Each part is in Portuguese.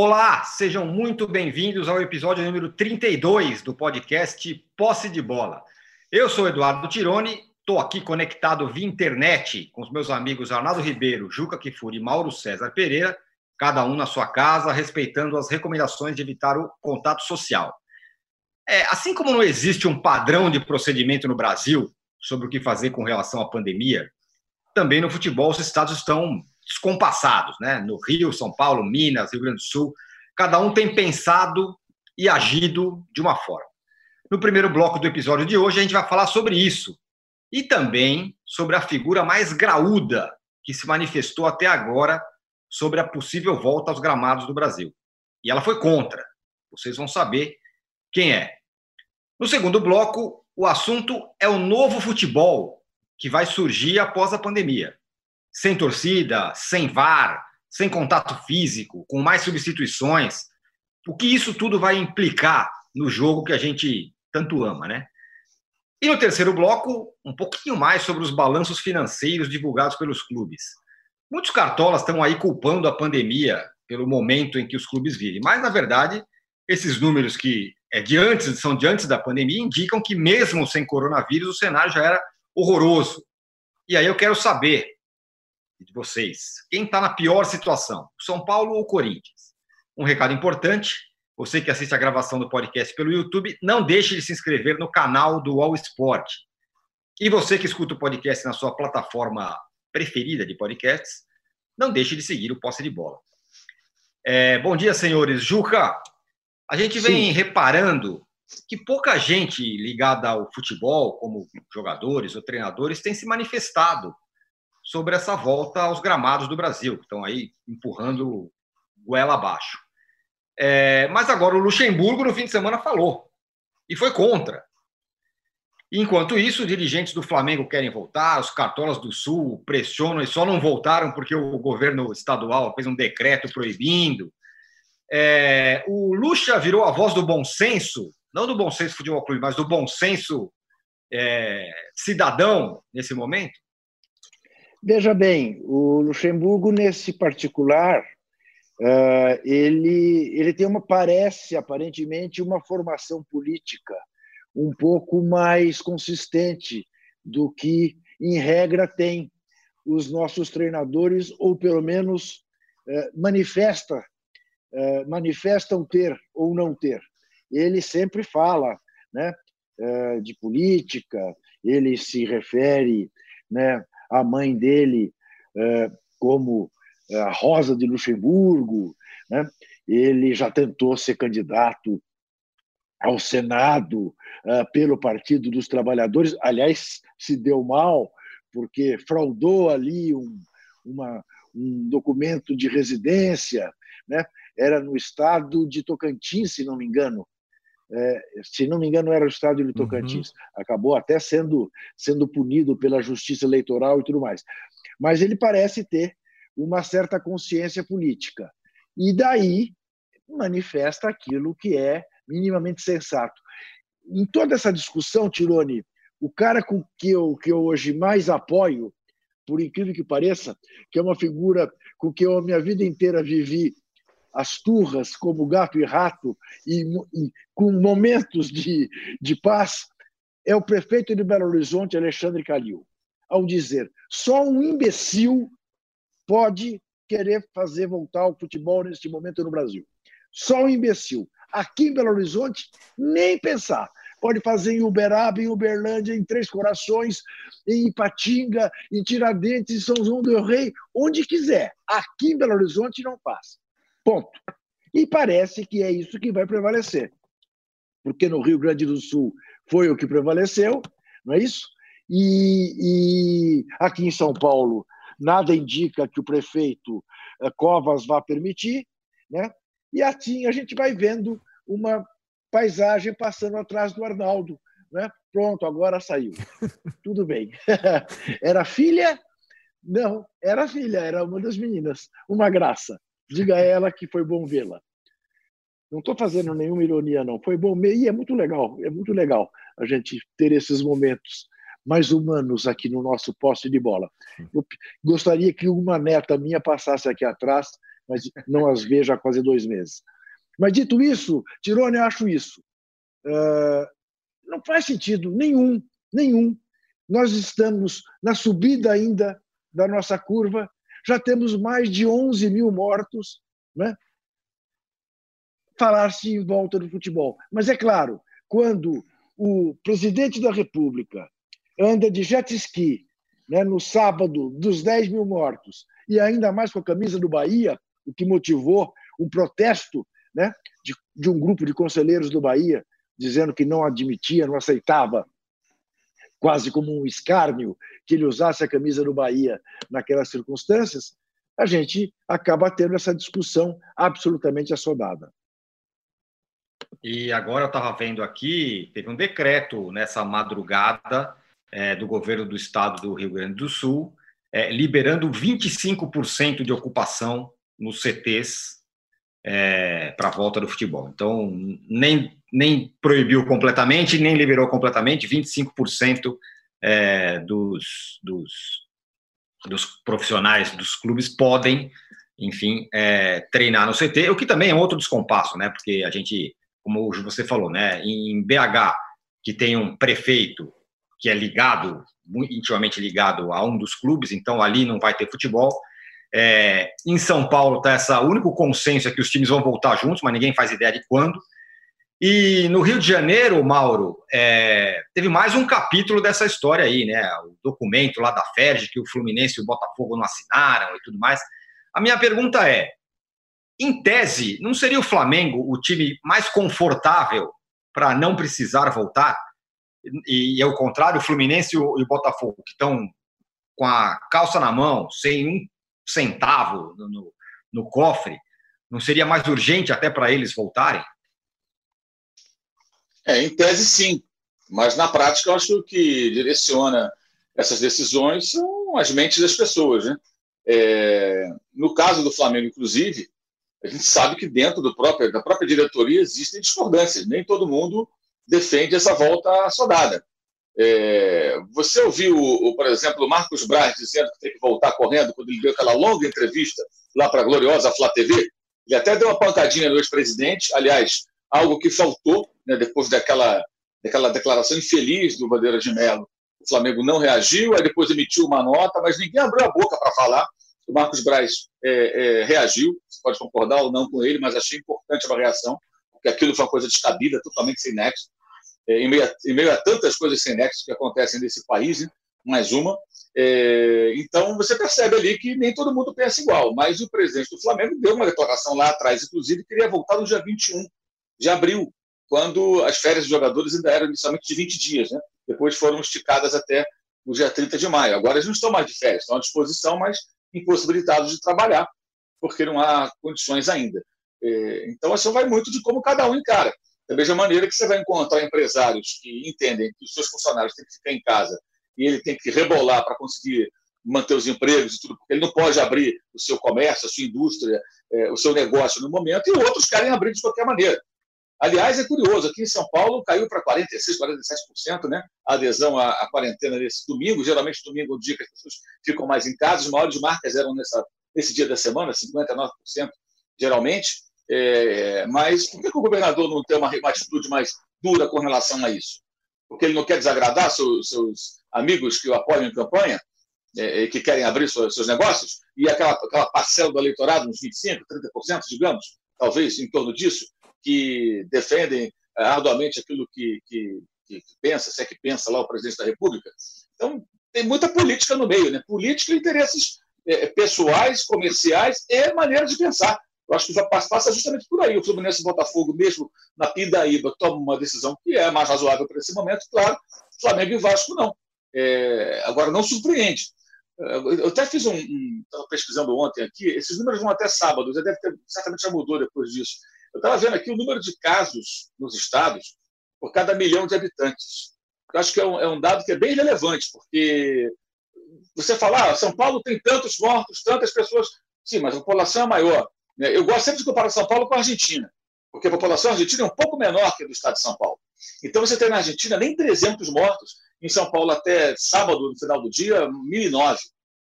Olá, sejam muito bem-vindos ao episódio número 32 do podcast Posse de Bola. Eu sou Eduardo Tironi, estou aqui conectado via internet com os meus amigos Arnaldo Ribeiro, Juca Kifuri e Mauro César Pereira, cada um na sua casa, respeitando as recomendações de evitar o contato social. É, assim como não existe um padrão de procedimento no Brasil sobre o que fazer com relação à pandemia, também no futebol os estados estão descompassados, né? No Rio, São Paulo, Minas, Rio Grande do Sul, cada um tem pensado e agido de uma forma. No primeiro bloco do episódio de hoje, a gente vai falar sobre isso e também sobre a figura mais graúda que se manifestou até agora sobre a possível volta aos gramados do Brasil. E ela foi contra. Vocês vão saber quem é. No segundo bloco, o assunto é o novo futebol que vai surgir após a pandemia sem torcida, sem VAR, sem contato físico, com mais substituições. O que isso tudo vai implicar no jogo que a gente tanto ama, né? E no terceiro bloco, um pouquinho mais sobre os balanços financeiros divulgados pelos clubes. Muitos cartolas estão aí culpando a pandemia pelo momento em que os clubes vivem, mas na verdade, esses números que é de antes, são de antes da pandemia indicam que mesmo sem coronavírus o cenário já era horroroso. E aí eu quero saber de vocês. Quem está na pior situação, São Paulo ou Corinthians? Um recado importante: você que assiste a gravação do podcast pelo YouTube, não deixe de se inscrever no canal do All Sport. E você que escuta o podcast na sua plataforma preferida de podcasts, não deixe de seguir o Posse de Bola. É, bom dia, senhores. Juca, a gente vem Sim. reparando que pouca gente ligada ao futebol, como jogadores ou treinadores, tem se manifestado sobre essa volta aos gramados do Brasil, que estão aí empurrando goela abaixo. É, mas agora o Luxemburgo, no fim de semana, falou e foi contra. Enquanto isso, dirigentes do Flamengo querem voltar, os cartolas do Sul pressionam e só não voltaram porque o governo estadual fez um decreto proibindo. É, o Luxa virou a voz do bom senso, não do bom senso futebol clube, mas do bom senso é, cidadão nesse momento. Veja bem, o Luxemburgo, nesse particular, uh, ele, ele tem uma, parece, aparentemente, uma formação política um pouco mais consistente do que, em regra, tem os nossos treinadores, ou pelo menos uh, manifesta, uh, manifestam ter ou não ter. Ele sempre fala né, de política, ele se refere né, a mãe dele é, como é, a Rosa de Luxemburgo. Né? Ele já tentou ser candidato ao Senado é, pelo Partido dos Trabalhadores. Aliás, se deu mal, porque fraudou ali um, uma, um documento de residência. Né? Era no estado de Tocantins, se não me engano é, se não me engano, era o estado de Tocantins. Uhum. Acabou até sendo, sendo punido pela justiça eleitoral e tudo mais. Mas ele parece ter uma certa consciência política. E daí manifesta aquilo que é minimamente sensato. Em toda essa discussão, Tirone, o cara com que eu, que eu hoje mais apoio, por incrível que pareça, que é uma figura com que eu a minha vida inteira vivi as turras como gato e rato e, e com momentos de, de paz, é o prefeito de Belo Horizonte, Alexandre Calil, ao dizer: só um imbecil pode querer fazer voltar o futebol neste momento no Brasil. Só um imbecil. Aqui em Belo Horizonte, nem pensar. Pode fazer em Uberaba, em Uberlândia, em Três Corações, em Ipatinga, em Tiradentes, em São João do Rei, onde quiser. Aqui em Belo Horizonte não passa. Ponto. E parece que é isso que vai prevalecer. Porque no Rio Grande do Sul foi o que prevaleceu, não é isso? E, e aqui em São Paulo, nada indica que o prefeito eh, Covas vá permitir, né? E assim a gente vai vendo uma paisagem passando atrás do Arnaldo, né? Pronto, agora saiu. Tudo bem. Era filha? Não, era filha, era uma das meninas. Uma graça. Diga a ela que foi bom vê-la. Não estou fazendo nenhuma ironia, não. Foi bom e é muito legal, é muito legal a gente ter esses momentos mais humanos aqui no nosso poste de bola. Eu gostaria que uma neta minha passasse aqui atrás mas não as vejo há quase dois meses. Mas dito isso, Tirone, acho isso. Uh, não faz sentido nenhum, nenhum. Nós estamos na subida ainda da nossa curva, já temos mais de 11 mil mortos, né? falar-se em volta do futebol. Mas é claro, quando o presidente da República anda de jet ski né, no sábado dos 10 mil mortos, e ainda mais com a camisa do Bahia, o que motivou um protesto né, de, de um grupo de conselheiros do Bahia, dizendo que não admitia, não aceitava, quase como um escárnio, que ele usasse a camisa do Bahia naquelas circunstâncias, a gente acaba tendo essa discussão absolutamente assodada. E agora eu estava vendo aqui, teve um decreto nessa madrugada é, do governo do estado do Rio Grande do Sul, é, liberando 25% de ocupação nos CTs é, para a volta do futebol. Então, nem, nem proibiu completamente, nem liberou completamente, 25% é, dos, dos, dos profissionais dos clubes podem, enfim, é, treinar no CT, o que também é outro descompasso, né? Porque a gente, como você falou, né, em BH, que tem um prefeito que é ligado, muito intimamente ligado a um dos clubes, então ali não vai ter futebol. É, em São Paulo está esse único consenso é que os times vão voltar juntos, mas ninguém faz ideia de quando. E no Rio de Janeiro, Mauro, é, teve mais um capítulo dessa história aí, né? O documento lá da FERJ que o Fluminense e o Botafogo não assinaram e tudo mais. A minha pergunta é: em tese, não seria o Flamengo o time mais confortável para não precisar voltar? e, é o contrário, o Fluminense e o, e o, Botafogo, que estão com a calça na mão, sem um centavo no, no, no cofre, não seria mais urgente até para eles voltarem? É, em tese, sim. Mas na prática, eu acho que direciona essas decisões são as mentes das pessoas. Né? É, no caso do Flamengo, inclusive, a gente sabe que dentro do próprio, da própria diretoria existem discordâncias. Nem todo mundo defende essa volta assodada. É, você ouviu, por exemplo, o Marcos Braz dizendo que tem que voltar correndo quando ele deu aquela longa entrevista lá para a gloriosa Flá TV? Ele até deu uma pancadinha no ex-presidente, aliás, algo que faltou né, depois daquela, daquela declaração infeliz do Bandeira de Mello. O Flamengo não reagiu, aí depois emitiu uma nota, mas ninguém abriu a boca para falar. O Marcos Braz é, é, reagiu, você pode concordar ou não com ele, mas achei importante a reação, porque aquilo foi uma coisa descabida, totalmente sem nexo. É, em, meio a, em meio a tantas coisas sem nexo que acontecem nesse país, né? mais uma. É, então, você percebe ali que nem todo mundo pensa igual, mas o presidente do Flamengo deu uma declaração lá atrás, inclusive, que queria voltar no dia 21 de abril, quando as férias dos jogadores ainda eram inicialmente de 20 dias, né? depois foram esticadas até o dia 30 de maio. Agora eles não estão mais de férias, estão à disposição, mas impossibilitados de trabalhar, porque não há condições ainda. É, então, isso vai muito de como cada um encara. Da mesma maneira que você vai encontrar empresários que entendem que os seus funcionários têm que ficar em casa e ele tem que rebolar para conseguir manter os empregos e tudo, porque ele não pode abrir o seu comércio, a sua indústria, é, o seu negócio no momento, e outros querem abrir de qualquer maneira. Aliás, é curioso, aqui em São Paulo caiu para 46%, 47% né, a adesão à, à, quarentena nesse domingo. Geralmente, domingo é o dia que as pessoas ficam mais em casa. As maiores marcas eram nessa, nesse dia da semana, 59% geralmente. É, mas por que, que, o governador não tem uma, uma, atitude mais dura com relação a isso? Porque ele não quer desagradar seus, amigos que o apoiam em campanha, é, que querem abrir seus, negócios, e aquela, aquela parcela do eleitorado, uns 25%, 30%, digamos, talvez em torno disso, que defendem é, arduamente aquilo que, que, que, pensa, se é que pensa lá o presidente da República. Então, tem muita política no meio, né? política e interesses é, pessoais, comerciais e maneira de pensar. Eu acho que já passa justamente por aí. O Fluminense e o Botafogo, mesmo na Pindaíba, toma uma decisão que é mais razoável para esse momento, claro. Flamengo e Vasco não. É, agora, não surpreende. É, eu até fiz um. Estava um, pesquisando ontem aqui, esses números vão até sábado, já deve ter, certamente já mudou depois disso. Eu estava vendo aqui o número de casos nos estados por cada milhão de habitantes. Eu acho que é um, é um dado que é bem relevante, porque você fala, ah, São Paulo tem tantos mortos, tantas pessoas. Sim, mas a população é maior. Né? Eu gosto sempre de comparar São Paulo com a Argentina, porque a população argentina é um pouco menor que a do estado de São Paulo. Então você tem na Argentina nem 300 mortos, em São Paulo até sábado, no final do dia, 1.009.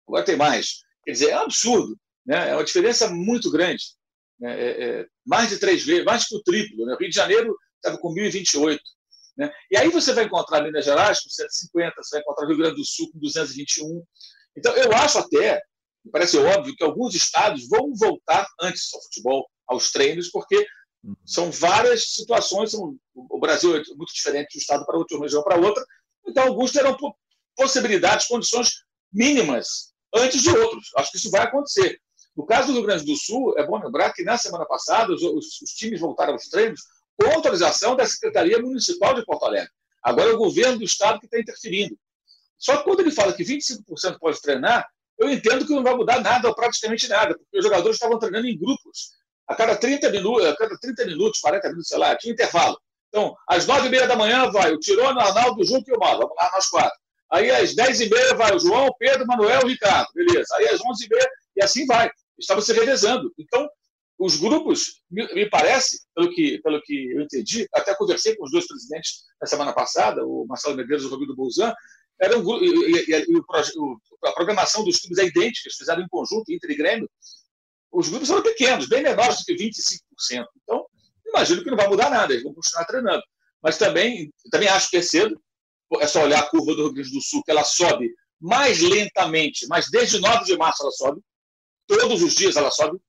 Agora tem mais. Quer dizer, é um absurdo. Né? É uma diferença muito grande. Né? É, é, mais de três vezes, mais que o triplo. Né? O Rio de Janeiro estava com 1.028. Né? E aí você vai encontrar Minas Gerais com 150, você vai encontrar Rio Grande do Sul com 221. Então, eu acho até, me parece óbvio, que alguns estados vão voltar antes ao futebol, aos treinos, porque uhum. são várias situações. São, o Brasil é muito diferente de um estado para outro, de uma região para outra. Então, alguns terão possibilidades, condições mínimas antes de outros. Acho que isso vai acontecer. No caso do Rio Grande do Sul, é bom lembrar que na semana passada os, os, os times voltaram aos treinos com autorização da Secretaria Municipal de Porto Alegre. Agora é o governo do estado que está interferindo. Só que quando ele fala que 25% pode treinar, eu entendo que não vai mudar nada, ou praticamente nada, porque os jogadores estavam treinando em grupos. A cada 30 minutos, a cada 30 minutos, 40 minutos, sei lá, tinha intervalo. Então, às 9h30 da manhã vai o Tirone, o Arnaldo, o Junto e o Mauro. Vamos lá, nós quatro. Aí às 10h30 vai o João, o Pedro, o Manuel e o Ricardo. Beleza. Aí às 11h30 e assim vai. Estavam se revezando. Então, os grupos, me, parece, pelo que, pelo que eu entendi, até conversei com os dois presidentes na semana passada, o Marcelo Medeiros e o Rodrigo Bolzan, era um, e, e, e o, a programação dos clubes é idêntica, eles fizeram em conjunto, Inter e Grêmio. Os grupos são pequenos, bem menores do que 25%. Então, imagino que não vai mudar nada, eles vão continuar treinando. Mas também, também acho que é cedo, é só olhar a curva do Rio Grande do Sul, que ela sobe mais lentamente, mas desde 9 de março ela sobe, todos os dias ela sobe,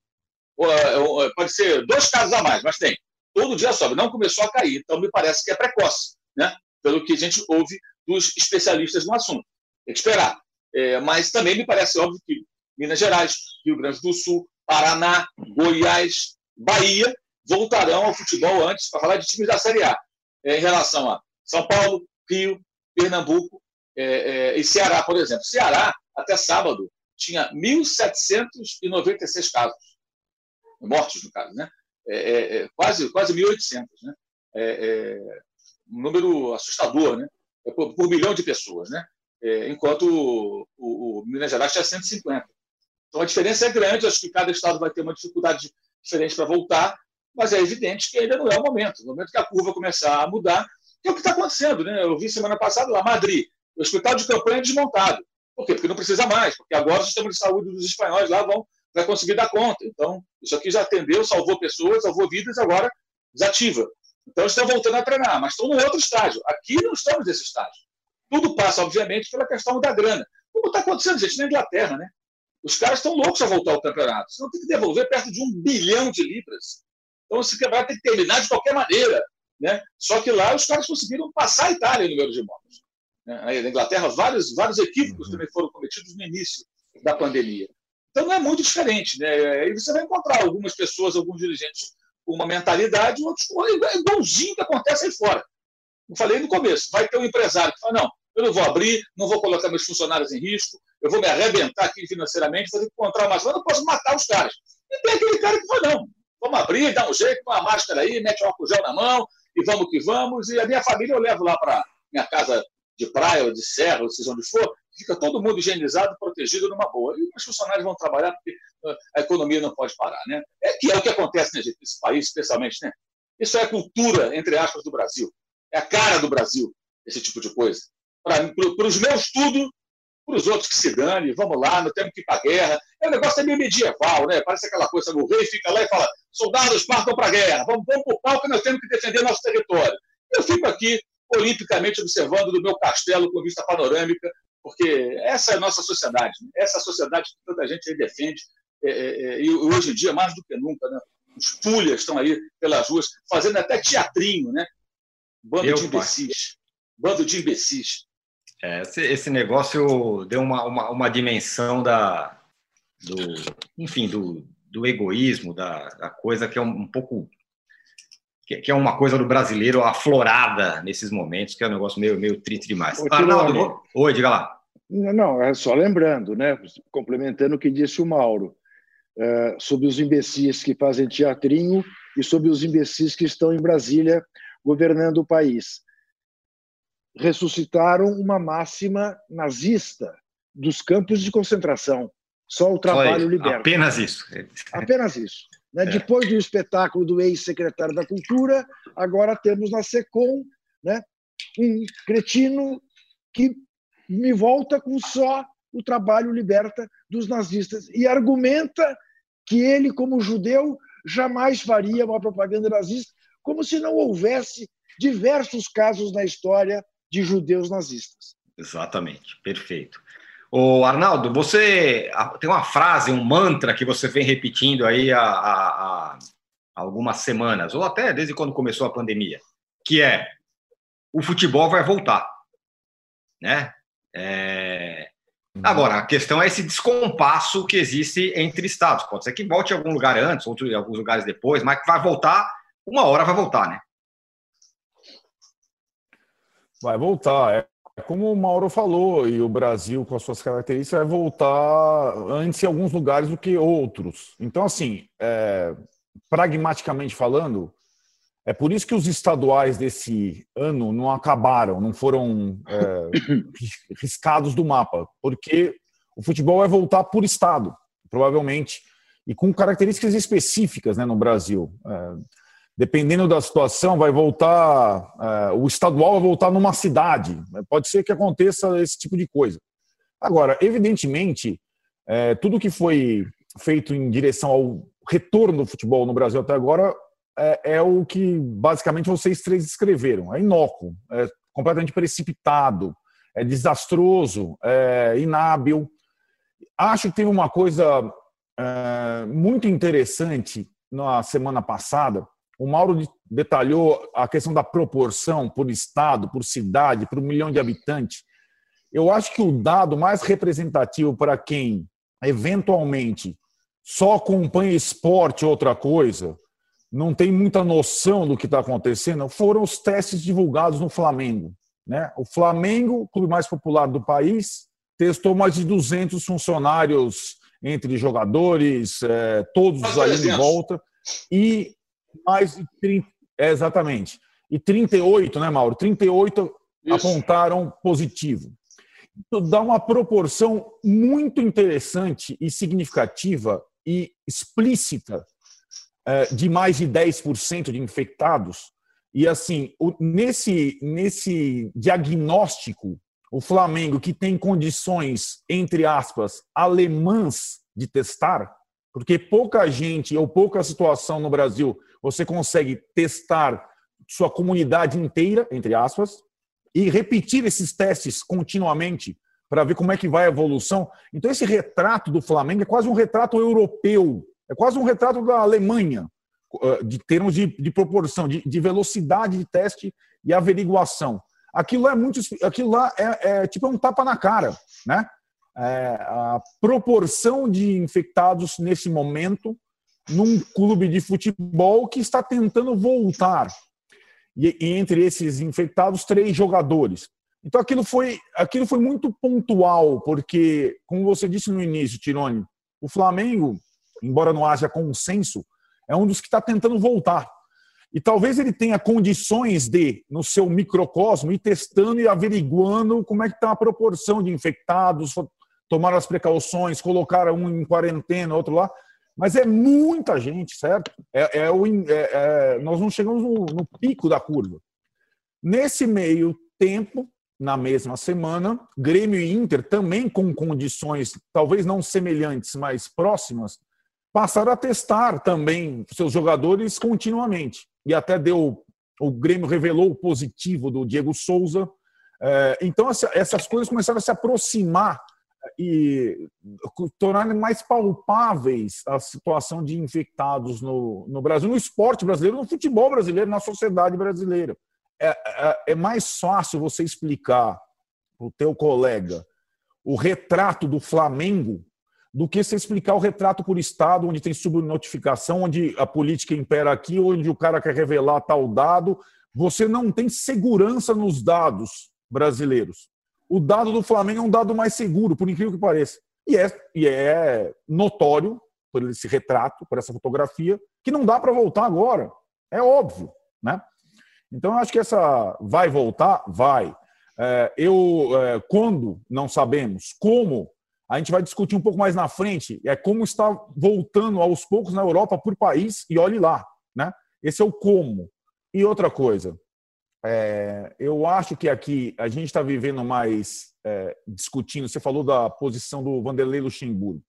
é, pode ser dois casos a mais, mas tem. Todo dia sobe, não começou a cair, então me parece que é precoce, né? Pelo que a gente ouve dos especialistas no assunto. Tem que esperar. É, mas também me parece óbvio que Minas Gerais, Rio Grande do Sul, Paraná, Goiás, Bahia voltarão ao futebol antes, para falar de times da Série A, é, em relação a São Paulo, Rio, Pernambuco é, é, e Ceará, por exemplo. Ceará, até sábado, tinha 1.796 casos, mortos no caso, né? É, é, quase, quase 1.800, né? É, um número assustador, né? Por, por, milhão de pessoas, né? enquanto o, o, o, Minas Gerais tinha 150. Então a diferença é grande, acho que cada estado vai ter uma dificuldade diferente para voltar, mas é evidente que ainda não é o momento. No momento que a curva começar a mudar, que é o que está acontecendo. Né? Eu vi semana passada lá, Madrid, o hospital de campanha desmontado. Por quê? Porque não precisa mais, porque agora o sistema de saúde dos espanhóis lá vão, vai conseguir dar conta. Então, isso aqui já atendeu, salvou pessoas, salvou vidas, agora desativa. Então, estão voltando a treinar, mas estão no outro estágio. Aqui não estamos nesse estágio. Tudo passa, obviamente, pela questão da grana. Como está acontecendo, gente, na Inglaterra, né? Os caras estão loucos a voltar ao campeonato. Senão tem que devolver perto de um bilhão de libras. Então, você vai ter que terminar de qualquer maneira. Né? Só que lá os caras conseguiram passar a Itália em número de mortos. Né? Na Inglaterra, vários, vários equívocos uhum. também foram cometidos no início da pandemia. Então, não é muito diferente. Né? Aí você vai encontrar algumas pessoas, alguns dirigentes uma mentalidade, outros com igualzinho que acontece aí fora. Eu falei no começo, vai ter um empresário que fala, não, eu não vou abrir, não vou colocar meus funcionários em risco, eu vou me arrebentar aqui financeiramente, vou ter que encontrar uma zona, eu posso matar os caras. E tem aquele cara que fala, não, vamos abrir, dá um jeito, põe máscara aí, mete um álcool gel na mão, e vamos que vamos. E a minha família eu levo lá para minha casa de praia ou de serra, ou seja onde for, fica todo mundo higienizado, protegido numa boa. E os funcionários vão trabalhar porque a economia não pode parar, né? É que é o que acontece né, gente, nesse país, especialmente, né? Isso é a cultura, entre aspas, do Brasil. É a cara do Brasil, esse tipo de coisa. Para os meus, tudo, para os outros que se dane, vamos lá, não temos que ir para a guerra. É um negócio meio medieval, né? Parece aquela coisa, o rei fica lá e fala: soldados partam para a guerra, vamos, vamos para o palco, nós temos que defender nosso território. Eu fico aqui, olimpicamente, observando do meu castelo com vista panorâmica, porque essa é a nossa sociedade, né? essa é sociedade que tanta gente defende, é, é, é, e hoje em dia, mais do que nunca, né? os pulhas estão aí pelas ruas, fazendo até teatrinho, né? Bando Eu, de imbecis. Bando de imbecis. É, esse, esse, negócio deu uma, uma, uma, dimensão da, do, enfim, do, do egoísmo, da, da coisa que é um, um pouco que, que, é uma coisa do brasileiro aflorada nesses momentos, que é um negócio meio, meio triste demais. Ô, Arnaldo, oi, diga lá. Não, não, é só lembrando, né, complementando o que disse o Mauro, é, sobre os imbecis que fazem teatrinho e sobre os imbecis que estão em Brasília governando o país ressuscitaram uma máxima nazista dos campos de concentração. Só o trabalho liberta. Apenas isso. Apenas isso. Né? É. Depois do espetáculo do ex-secretário da Cultura, agora temos na SECOM né, um cretino que me volta com só o trabalho liberta dos nazistas e argumenta que ele, como judeu, jamais faria uma propaganda nazista, como se não houvesse diversos casos na história de judeus nazistas. Exatamente, perfeito. O Arnaldo, você tem uma frase, um mantra que você vem repetindo aí há, há, há algumas semanas, ou até desde quando começou a pandemia, que é o futebol vai voltar, né? É... Agora, a questão é esse descompasso que existe entre estados. Pode ser que volte em algum lugar antes, outro, em alguns lugares depois, mas vai voltar, uma hora vai voltar, né? Vai voltar. É como o Mauro falou, e o Brasil, com as suas características, vai voltar antes em alguns lugares do que outros. Então, assim, é, pragmaticamente falando, é por isso que os estaduais desse ano não acabaram, não foram é, riscados do mapa, porque o futebol vai voltar por estado, provavelmente, e com características específicas né, no Brasil. É, dependendo da situação, vai voltar, é, o estadual vai voltar numa cidade. Pode ser que aconteça esse tipo de coisa. Agora, evidentemente, é, tudo que foi feito em direção ao retorno do futebol no Brasil até agora é, é o que basicamente vocês três escreveram. É inócuo, é completamente precipitado, é desastroso, é inábil. Acho que teve uma coisa é, muito interessante na semana passada, o Mauro detalhou a questão da proporção por estado, por cidade, por um milhão de habitantes. Eu acho que o dado mais representativo para quem eventualmente só acompanha esporte ou outra coisa, não tem muita noção do que está acontecendo, foram os testes divulgados no Flamengo. Né? O Flamengo, o clube mais popular do país, testou mais de 200 funcionários entre jogadores, é, todos ali em volta, e mais de 30. É, exatamente. E 38, né, Mauro? 38 Isso. apontaram positivo. Isso dá uma proporção muito interessante e significativa e explícita de mais de 10% de infectados. E assim, nesse, nesse diagnóstico, o Flamengo, que tem condições, entre aspas, alemãs de testar, porque pouca gente ou pouca situação no Brasil você consegue testar sua comunidade inteira, entre aspas, e repetir esses testes continuamente para ver como é que vai a evolução. Então, esse retrato do Flamengo é quase um retrato europeu, é quase um retrato da Alemanha, eh, de termos de, de proporção, de, de, velocidade de teste e averiguação. Aquilo lá é muito, aquilo lá é, é tipo um tapa na cara, né? É, a proporção de infectados nesse momento num clube de futebol que está tentando voltar. E, e, entre esses infectados, três jogadores. Então aquilo foi, aquilo foi muito pontual, porque, como você disse no início, Tirone, o Flamengo, embora não haja consenso, é um dos que está tentando voltar. E talvez ele tenha condições de, no seu microcosmo, ir testando e averiguando como é que está a proporção de infectados, tomar as precauções, colocar um em quarentena, outro lá. Mas é muita gente, certo? É, é o, é, é, nós não chegamos no, no pico da curva. Nesse meio tempo, na mesma semana, Grêmio e Inter, também com condições talvez não semelhantes, mas próximas, passaram a testar também seus jogadores continuamente. E até deu. O Grêmio revelou o positivo do Diego Souza. É, então, essas coisas começaram a se aproximar e tornar mais palpáveis a situação de infectados no, no Brasil, no esporte brasileiro, no futebol brasileiro, na sociedade brasileira. É, é, é mais fácil você explicar para o teu colega o retrato do Flamengo do que você explicar o retrato por estado, onde tem subnotificação, onde a política impera aqui, onde o cara quer revelar tal dado. Você não tem segurança nos dados brasileiros o dado do Flamengo é um dado mais seguro, por incrível que pareça. E é, e é notório, por esse retrato, por essa fotografia, que não dá para voltar agora. É óbvio. Né? Então, eu acho que essa vai voltar? Vai. É, eu, é, quando não sabemos como, a gente vai discutir um pouco mais na frente, é como está voltando aos poucos na Europa por país, e olhe lá. Né? Esse é o como. E outra coisa, é, eu acho que aqui a gente está vivendo mais é, discutindo. Você falou da posição do Vanderlei Luxemburgo.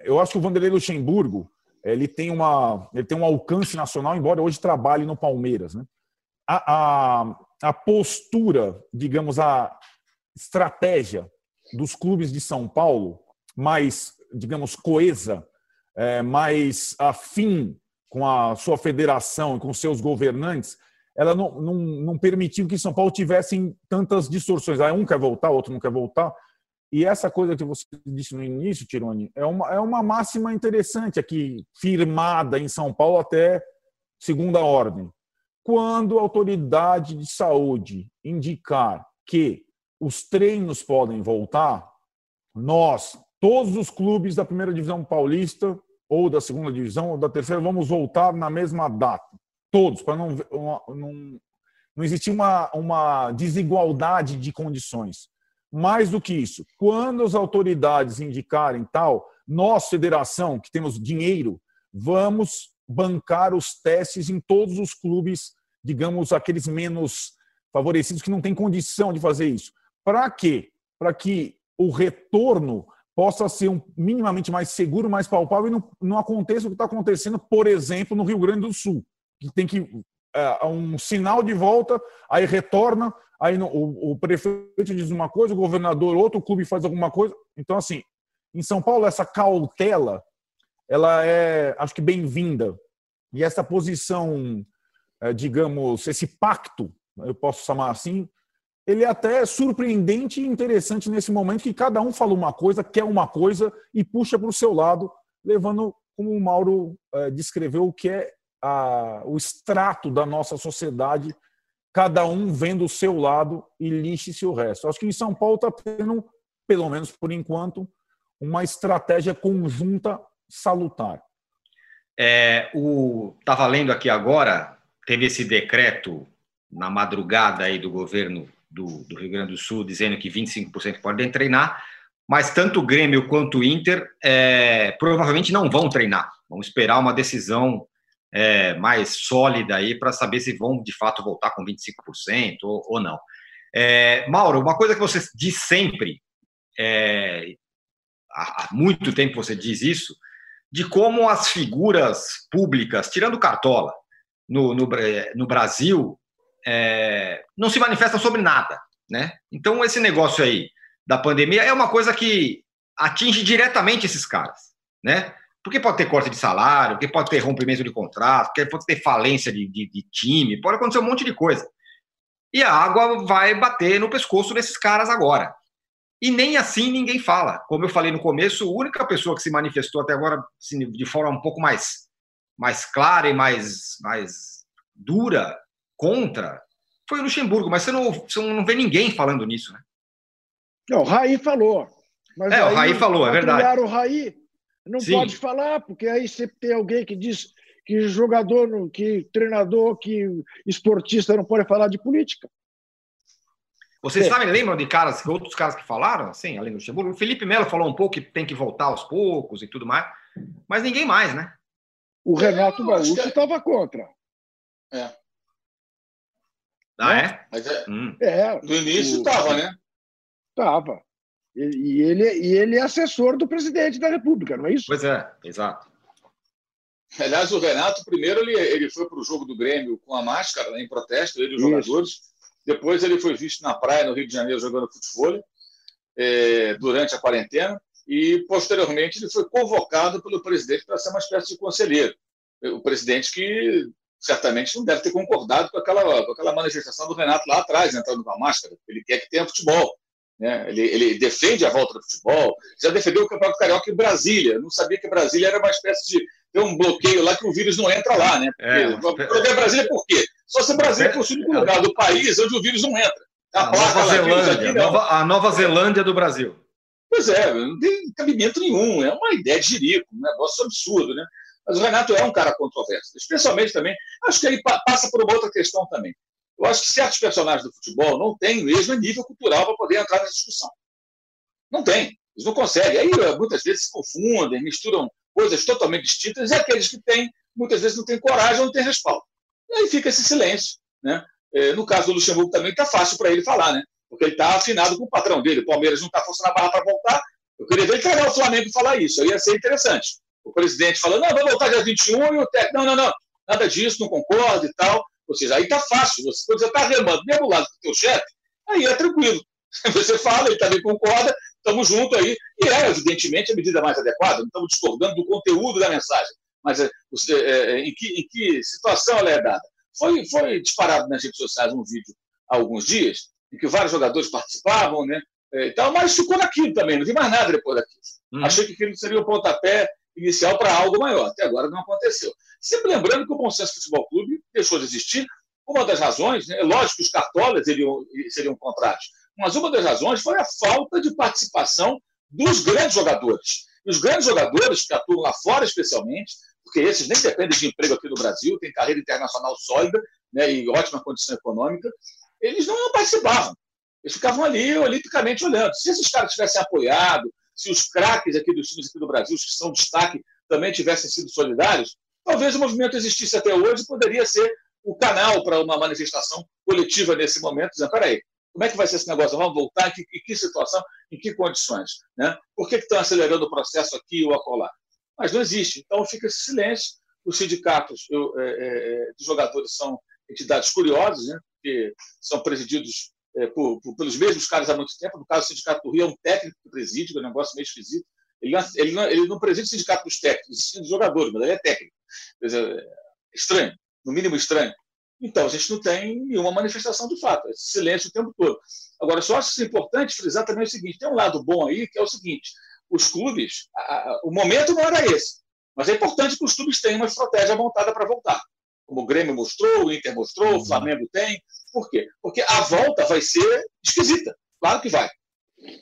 eu acho que o Vanderlei Luxemburgo ele tem, uma, ele tem um alcance nacional, embora hoje trabalhe no Palmeiras. Né? A, a, a postura, digamos, a estratégia dos clubes de São Paulo, mais, digamos, coesa, é, mais afim com a sua federação e com seus governantes, ela não, não, não permitiu que São Paulo tivesse tantas distorções. Ah, um quer voltar, outro não quer voltar. E essa coisa que você disse no início, Tironi, é uma, é uma máxima interessante aqui, firmada em São Paulo até segunda ordem. Quando a autoridade de saúde indicar que os treinos podem voltar, nós, todos os clubes da primeira divisão paulista, ou da segunda divisão, ou da terceira, vamos voltar na mesma data. Todos, para não, não, não existir uma, uma desigualdade de condições. Mais do que isso, quando as autoridades indicarem tal, nós, federação, que temos dinheiro, vamos bancar os testes em todos os clubes, digamos, aqueles menos favorecidos que não têm condição de fazer isso. Para quê? Para que o retorno possa ser um, minimamente mais seguro, mais palpável e não, não aconteça o que está acontecendo, por exemplo, no Rio Grande do Sul, que tem que é, um sinal de volta, aí retorna, aí no, o, o, prefeito diz uma coisa, o governador outro, o clube faz alguma coisa. Então, assim, em São Paulo, essa cautela, ela é, acho que, bem-vinda. E essa posição, é, digamos, esse pacto, eu posso chamar assim, ele é até surpreendente e interessante nesse momento que cada um fala uma coisa, quer uma coisa e puxa para o seu lado, levando, como o Mauro é, descreveu, o que é a, o extrato da nossa sociedade cada um vendo o seu lado e lixe-se o resto. Acho que em São Paulo está tendo, pelo menos por enquanto, uma estratégia conjunta salutar. É, o estava lendo aqui agora, teve esse decreto na madrugada aí do governo do, do Rio Grande do Sul dizendo que 25% podem treinar, mas tanto o Grêmio quanto o Inter é, provavelmente não vão treinar. Vamos esperar uma decisão é, mais sólida aí para saber se vão de fato voltar com 25% ou, ou não. É, Mauro, uma coisa que você diz sempre, é, há, muito tempo você diz isso, de como as figuras públicas, tirando Cartola, no, no, no Brasil, é, não se manifestam sobre nada. Né? Então, esse negócio aí da pandemia é uma coisa que atinge diretamente esses caras. Né? Porque pode ter corte de salário, porque pode ter rompimento de contrato, porque pode ter falência de, de, de time, pode acontecer um monte de coisa. E a água vai bater no pescoço desses caras agora. E nem assim ninguém fala. Como eu falei no começo, a única pessoa que se manifestou até agora assim, de forma um pouco mais, mais clara e mais, mais dura contra foi o Luxemburgo. Mas você não, você não vê ninguém falando nisso, né? Não, o Raí falou. Mas é, o Raí falou, é verdade. O Raí não Sim. pode falar, porque aí sempre tem alguém que diz que jogador, que treinador, que esportista não pode falar de política. Vocês é. sabem, lembram de caras, outros caras que falaram, assim, além do Luxemburgo? O Felipe Melo falou um pouco que tem que voltar aos poucos e tudo mais, mas ninguém mais, né? O Renato Gaúcho estava que... contra. É. Ah, é? Mas é, hum. é no início estava, né? Estava. E ele, e ele é assessor do presidente da República, não é isso? Pois é, exato. Aliás, o Renato, primeiro, ele, ele foi para o jogo do Grêmio com a máscara, né, em protesto, ele e os isso. jogadores. Depois, ele foi visto na praia, no Rio de Janeiro, jogando futebol, é, durante a quarentena. E, posteriormente, ele foi convocado pelo presidente para ser uma espécie de conselheiro. O presidente que certamente não deve ter concordado com aquela, com aquela manifestação do Renato lá atrás, entrando com a máscara. Ele quer que tenha futebol. Né? Ele, ele, defende a volta do futebol, já defendeu o Campeonato Carioca em Brasília. Não sabia que Brasília era uma espécie de. Tem um bloqueio lá que o vírus não entra lá, né? É, Porque, é, Brasília por quê? Só se Brasília fosse o único lugar do país onde o vírus não entra. A, a Nova Zelândia, aqui, Nova, a Nova Zelândia do Brasil. Pois é, não tem cabimento nenhum, é uma ideia de jirico, um negócio absurdo, né? Mas o Renato é um cara controverso, especialmente também. Acho que ele passa por uma outra questão também. Eu acho que certos personagens do futebol não têm o mesmo nível cultural para poder entrar nessa discussão. Não tem. Eles não conseguem. Aí muitas vezes se confundem, misturam coisas totalmente distintas, e aqueles que têm, muitas vezes não têm coragem, não têm respaldo. E aí fica esse silêncio. Né? É, no caso do Luxemburgo também está fácil para ele falar, né? porque ele está afinado com o patrão dele. O Palmeiras não está forçando a barra para voltar, Eu queria ver ele treinar o Flamengo e falar isso. Aí ia ser interessante. O presidente falando, não, vamos voltar dia 21 e o técnico, não, não, não, nada disso, não concordo e tal. Ou seja, aí tá fácil. Você, quando você está remando mesmo lado do teu chefe, aí é tranquilo. Você fala, ele também concorda, estamos juntos aí. E é, evidentemente, a medida mais adequada, não estamos discordando do conteúdo da mensagem. Mas é, é, é, em, que, em que situação ela é dada? Foi, foi disparado nas redes sociais um vídeo há alguns dias, em que vários jogadores participavam, né? É, então, mas ficou naquilo também, não vi mais nada depois daquilo. Hum. Achei que aquilo seria o pontapé inicial para algo maior. Até agora não aconteceu. Sempre lembrando que o Bom Senso Futebol Clube deixou de existir. Uma das razões, né, é lógico que os cartolas seriam, seriam mas uma das razões foi a falta de participação dos grandes jogadores. E os grandes jogadores que atuam lá fora, especialmente, porque esses nem dependem de emprego aqui no Brasil, têm carreira internacional sólida né, e ótima condição econômica, eles não participavam. Eles ficavam ali, olimpicamente, olhando. Se esses caras tivessem apoiado, se os craques aqui dos times aqui do Brasil, que são destaque, também tivessem sido solidários, talvez o movimento existisse até hoje poderia ser o canal para uma manifestação coletiva nesse momento, dizendo, peraí, como é que vai ser esse negócio? Vamos voltar? Em que, em que situação? Em que condições? Né? Por que, que estão acelerando o processo aqui ou acolá? Mas não existe. Então fica esse silêncio. Os sindicatos eu, é, é, de jogadores são entidades curiosas, né? porque são presididos é, por, por, pelos mesmos caras há muito tempo. No caso, o Sindicato do Rio é um técnico que preside, que é um negócio meio esquisito. Ele, ele, não, ele não preside o Sindicato dos Técnicos, existe dos jogadores, mas ele é técnico. Dizer, é estranho, no mínimo estranho. Então, a gente não tem nenhuma manifestação de fato, esse silêncio o tempo todo. Agora, só acho importante frisar também o seguinte: tem um lado bom aí, que é o seguinte: os clubes, a, a, o momento não era esse, mas é importante que os clubes tenham uma estratégia montada para voltar. Como o Grêmio mostrou, o Inter mostrou, o uhum. Flamengo tem, por quê? Porque a volta vai ser esquisita. Claro que vai.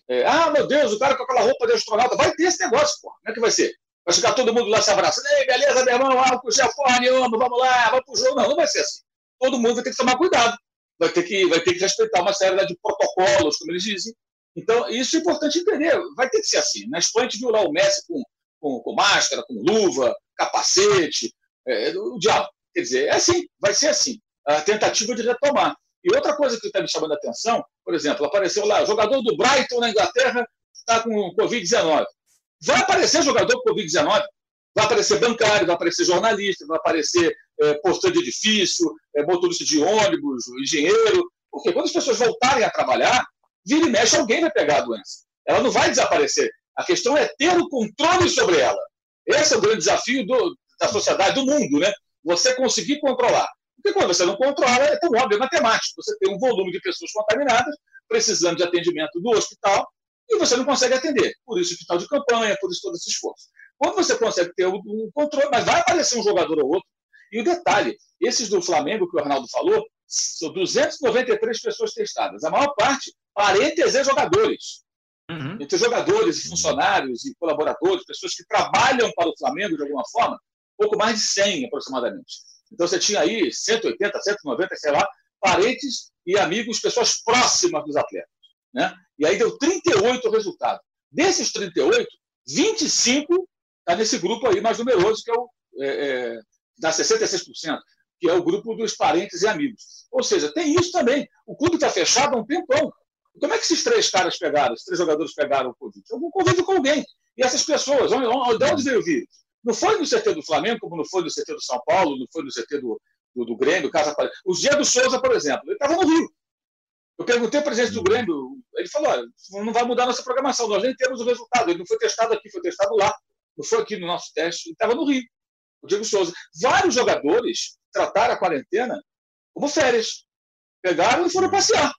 É, ah, meu Deus, o cara com aquela roupa de astronauta. Vai ter esse negócio, pô. Como é que vai ser? Vai ficar todo mundo lá se abraçando. Ei, beleza, meu irmão, álcool, gel, porra nenhuma, vamos lá, vamos pro jogo. Não, não vai ser assim. Todo mundo vai ter que tomar cuidado. Vai ter que, vai ter que respeitar uma série de protocolos, como eles dizem. Então, isso é importante entender. Vai ter que ser assim. Na Espanha, a gente viu lá o Messi com, com, com máscara, com luva, capacete, é, o diabo. Quer dizer, é assim, vai ser assim a tentativa de retomar. E outra coisa que está me chamando a atenção, por exemplo, apareceu lá, jogador do Brighton na Inglaterra está com Covid-19. Vai aparecer jogador com Covid-19? Vai aparecer bancário, vai aparecer jornalista, vai aparecer é, postor de edifício, é, motorista de ônibus, engenheiro. Porque quando as pessoas voltarem a trabalhar, vira e mexe, alguém vai pegar a doença. Ela não vai desaparecer. A questão é ter o controle sobre ela. Esse é o grande desafio do, da sociedade, do mundo, né? Você conseguir controlar. Porque quando você não controla, é tão óbvio, é matemático. Você tem um volume de pessoas contaminadas, precisando de atendimento do hospital, e você não consegue atender. Por isso, hospital de campanha, por isso todo esse esforço. Quando você consegue ter um controle, mas vai aparecer um jogador ou outro. E o detalhe, esses do Flamengo, que o Arnaldo falou, são 293 pessoas testadas. A maior parte, parentes e jogadores. Uhum. Entre jogadores e funcionários e colaboradores, pessoas que trabalham para o Flamengo de alguma forma, pouco mais de 100 aproximadamente. Então você tinha aí 180, 190, sei lá, parentes e amigos, pessoas próximas dos atletas. Né? E aí deu 38 resultados. Desses 38, 25 está nesse grupo aí mais numeroso, que é o é, é, dá 66%, que é o grupo dos parentes e amigos. Ou seja, tem isso também. O clube está fechado há um tempão. Como é que esses três caras pegaram, esses três jogadores pegaram o Covid? Algum convívio com alguém. E essas pessoas, de onde veio o vírus? Não foi no CT do Flamengo, como não foi no CT do São Paulo, não foi no CT do, do, do Grêmio, Casa Os dias do Souza, por exemplo, ele estava no Rio. Eu perguntei ao presidente do Grêmio, ele falou: olha, não vai mudar nossa programação, nós nem temos o resultado. Ele não foi testado aqui, foi testado lá. Não foi aqui no nosso teste, ele estava no Rio. O Diego Souza. Vários jogadores trataram a quarentena como férias. Pegaram e foram passear.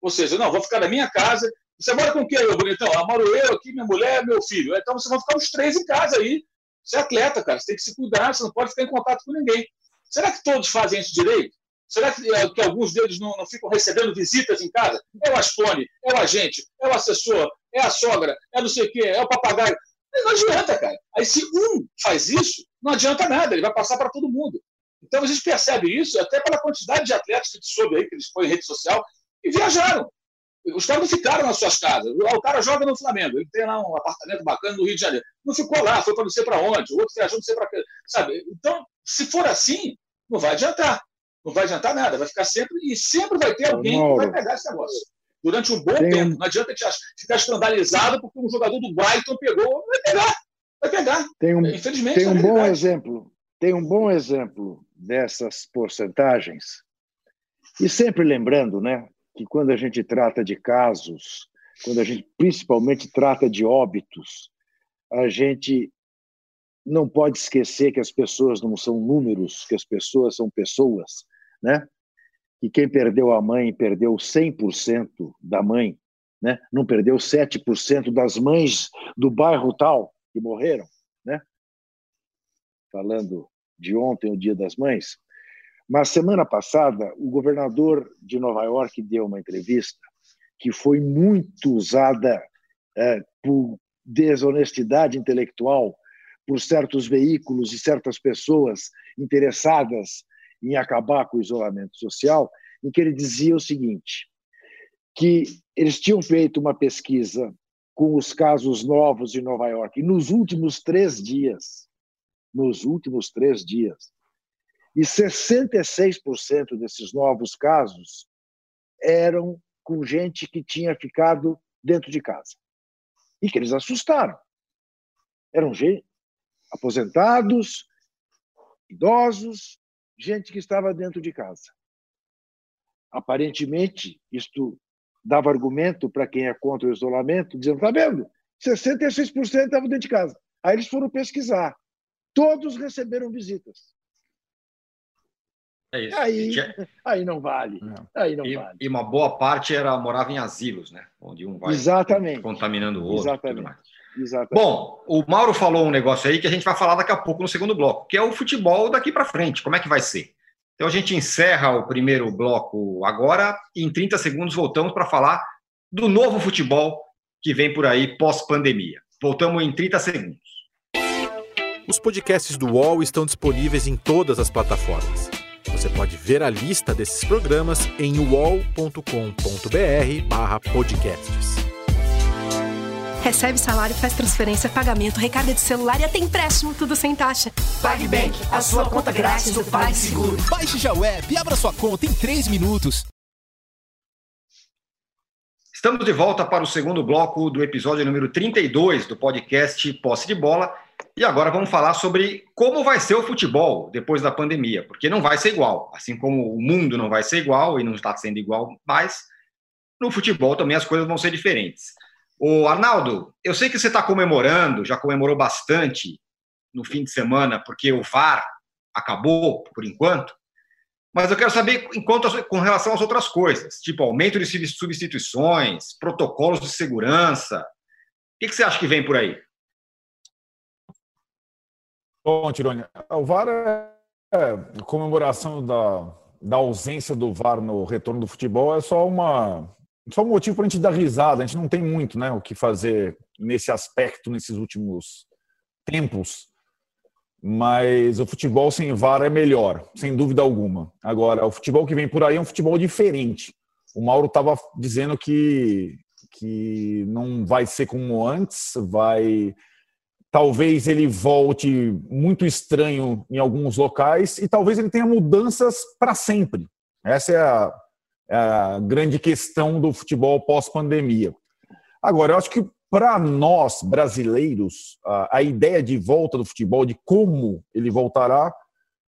Ou seja, não, vou ficar na minha casa. Você mora com quem, meu bonitão? Ah, moro eu aqui, minha mulher, meu filho. Então vocês vão ficar os três em casa aí, você é atleta, cara. Você tem que se cuidar, você não pode ficar em contato com ninguém. Será que todos fazem isso direito? Será que, é, que alguns deles não, não, ficam recebendo visitas em casa? É o Aspone, é o agente, é o assessor, é a sogra, é não sei o quê, é o papagaio. Não adianta, cara. Aí se um faz isso, não adianta nada, ele vai passar para todo mundo. Então a gente percebe isso até pela quantidade de atletas que a soube aí, que eles põem em rede social, e viajaram. Os caras não ficaram nas suas casas. O cara joga no Flamengo, ele tem lá um apartamento bacana no Rio de Janeiro. Não ficou lá, foi para não sei para onde, o outro viajou não sei para quê. Sabe? Então, se for assim, não vai adiantar. Não vai adiantar nada, vai ficar sempre. E sempre vai ter alguém que vai pegar esse negócio. durante um bom Sim. tempo. Não adianta gente ficar escandalizado porque um jogador do Brighton pegou. Vai pegar, vai pegar. Tem um, Infelizmente, tem um é bom exemplo. Tem um bom exemplo dessas porcentagens. E sempre lembrando, né, que quando a gente trata de casos, quando a gente principalmente trata de óbitos, a gente não pode esquecer que as pessoas não são números, que as pessoas são pessoas, né? Que quem perdeu a mãe perdeu 100% da mãe, né? Não perdeu 7% das mães do bairro tal que morreram, né? Falando de ontem, o Dia das Mães. Mas semana passada, o governador de Nova York deu uma entrevista que foi muito usada é, por desonestidade intelectual por certos veículos e certas pessoas interessadas em acabar com o isolamento social, em que ele dizia o seguinte: que eles tinham feito uma pesquisa com os casos novos de Nova York. Nos últimos três dias, nos últimos três dias, e 66% desses novos casos eram com gente que tinha ficado dentro de casa e que eles assustaram. Eram gente, aposentados, idosos, gente que estava dentro de casa. Aparentemente, isto dava argumento para quem é contra o isolamento, dizendo: está vendo? 66% estavam dentro de casa. Aí eles foram pesquisar. Todos receberam visitas. É isso. Aí, aí não vale. Aí não e, vale. E uma boa parte era morava em asilos, né? Onde um vai Exatamente. contaminando o outro. Exatamente. Exatamente. Bom, o Mauro falou um negócio aí que a gente vai falar daqui a pouco no segundo bloco, que é o futebol daqui para frente. Como é que vai ser? Então a gente encerra o primeiro bloco agora e em 30 segundos voltamos para falar do novo futebol que vem por aí pós-pandemia. Voltamos em 30 segundos. Os podcasts do UOL estão disponíveis em todas as plataformas. Você pode ver a lista desses programas em uol.com.br/podcasts. Recebe salário, faz transferência, pagamento, recarga de celular e até empréstimo, tudo sem taxa. PagBank, a sua conta grátis do PagSeguro. Baixe já o app e abra sua conta em 3 minutos. Estamos de volta para o segundo bloco do episódio número 32 do podcast Posse de Bola. E agora vamos falar sobre como vai ser o futebol depois da pandemia, porque não vai ser igual. Assim como o mundo não vai ser igual e não está sendo igual mais, no futebol também as coisas vão ser diferentes. O Arnaldo, eu sei que você está comemorando, já comemorou bastante no fim de semana, porque o VAR acabou por enquanto. Mas eu quero saber enquanto, com relação às outras coisas, tipo aumento de substituições, protocolos de segurança. O que, você acha que vem por aí? Bom, Tirone, o VAR é, é comemoração da, da ausência do VAR no retorno do futebol é só uma só um motivo para a gente dar risada. A gente não tem muito né, o que fazer nesse aspecto nesses últimos tempos. Mas o futebol sem VAR é melhor, sem dúvida alguma. Agora, o futebol que vem por aí é um futebol diferente. O Mauro estava dizendo que, que não vai ser como antes, vai. Talvez ele volte muito estranho em alguns locais e talvez ele tenha mudanças para sempre. Essa é a, é a grande questão do futebol pós-pandemia. Agora, eu acho que para nós brasileiros, a, ideia de volta do futebol, de como ele voltará,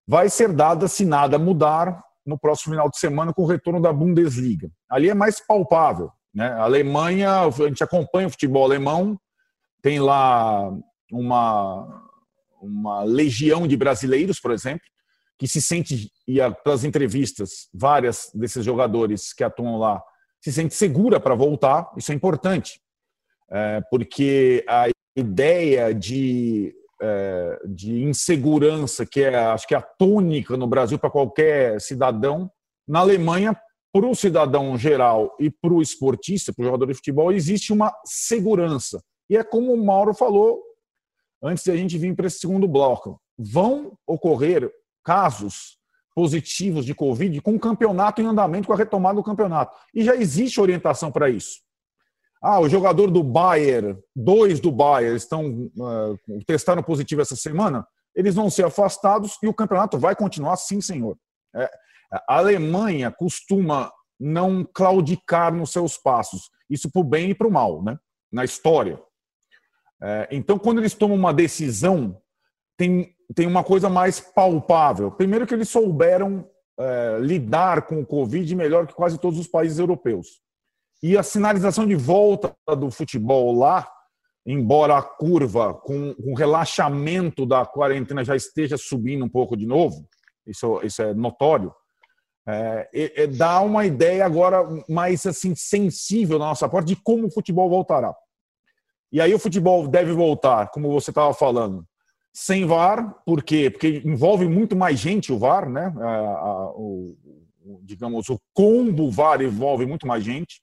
vai ser dada se nada mudar no próximo final de semana com o retorno da Bundesliga. Ali é mais palpável. Né? A Alemanha, a gente acompanha o futebol alemão, tem lá uma, uma legião de brasileiros, por exemplo, que se sente, e pelas entrevistas, várias desses jogadores que atuam lá, se sente segura para voltar, isso é importante, é, porque a ideia de, é, de insegurança, que é, acho que é a tônica no Brasil para qualquer cidadão, na Alemanha, para o cidadão geral e para o esportista, para o jogador de futebol, existe uma segurança. E é como o Mauro falou antes de a gente vir para esse segundo bloco. Vão ocorrer casos positivos de Covid com o campeonato em andamento, com a retomada do campeonato. E já existe orientação para isso. Ah, o jogador do Bayern, dois do Bayern, estão uh, positivo essa semana, eles vão ser afastados e o campeonato vai continuar sim, senhor. É, a Alemanha costuma não claudicar nos seus passos. Isso para o bem e para o mal, né? na história. É, então, quando eles tomam uma decisão, tem, tem uma coisa mais palpável. Primeiro, que eles souberam é, lidar com o Covid melhor que quase todos os países europeus. E a sinalização de volta do futebol lá, embora a curva com, com relaxamento da quarentena já esteja subindo um pouco de novo, isso, isso é notório, é, é, dá uma ideia agora mais assim sensível na nossa parte de como o futebol voltará. E aí o futebol deve voltar, como você estava falando, sem VAR, por quê? Porque envolve muito mais gente o VAR, né? O, digamos, o combo VAR envolve muito mais gente.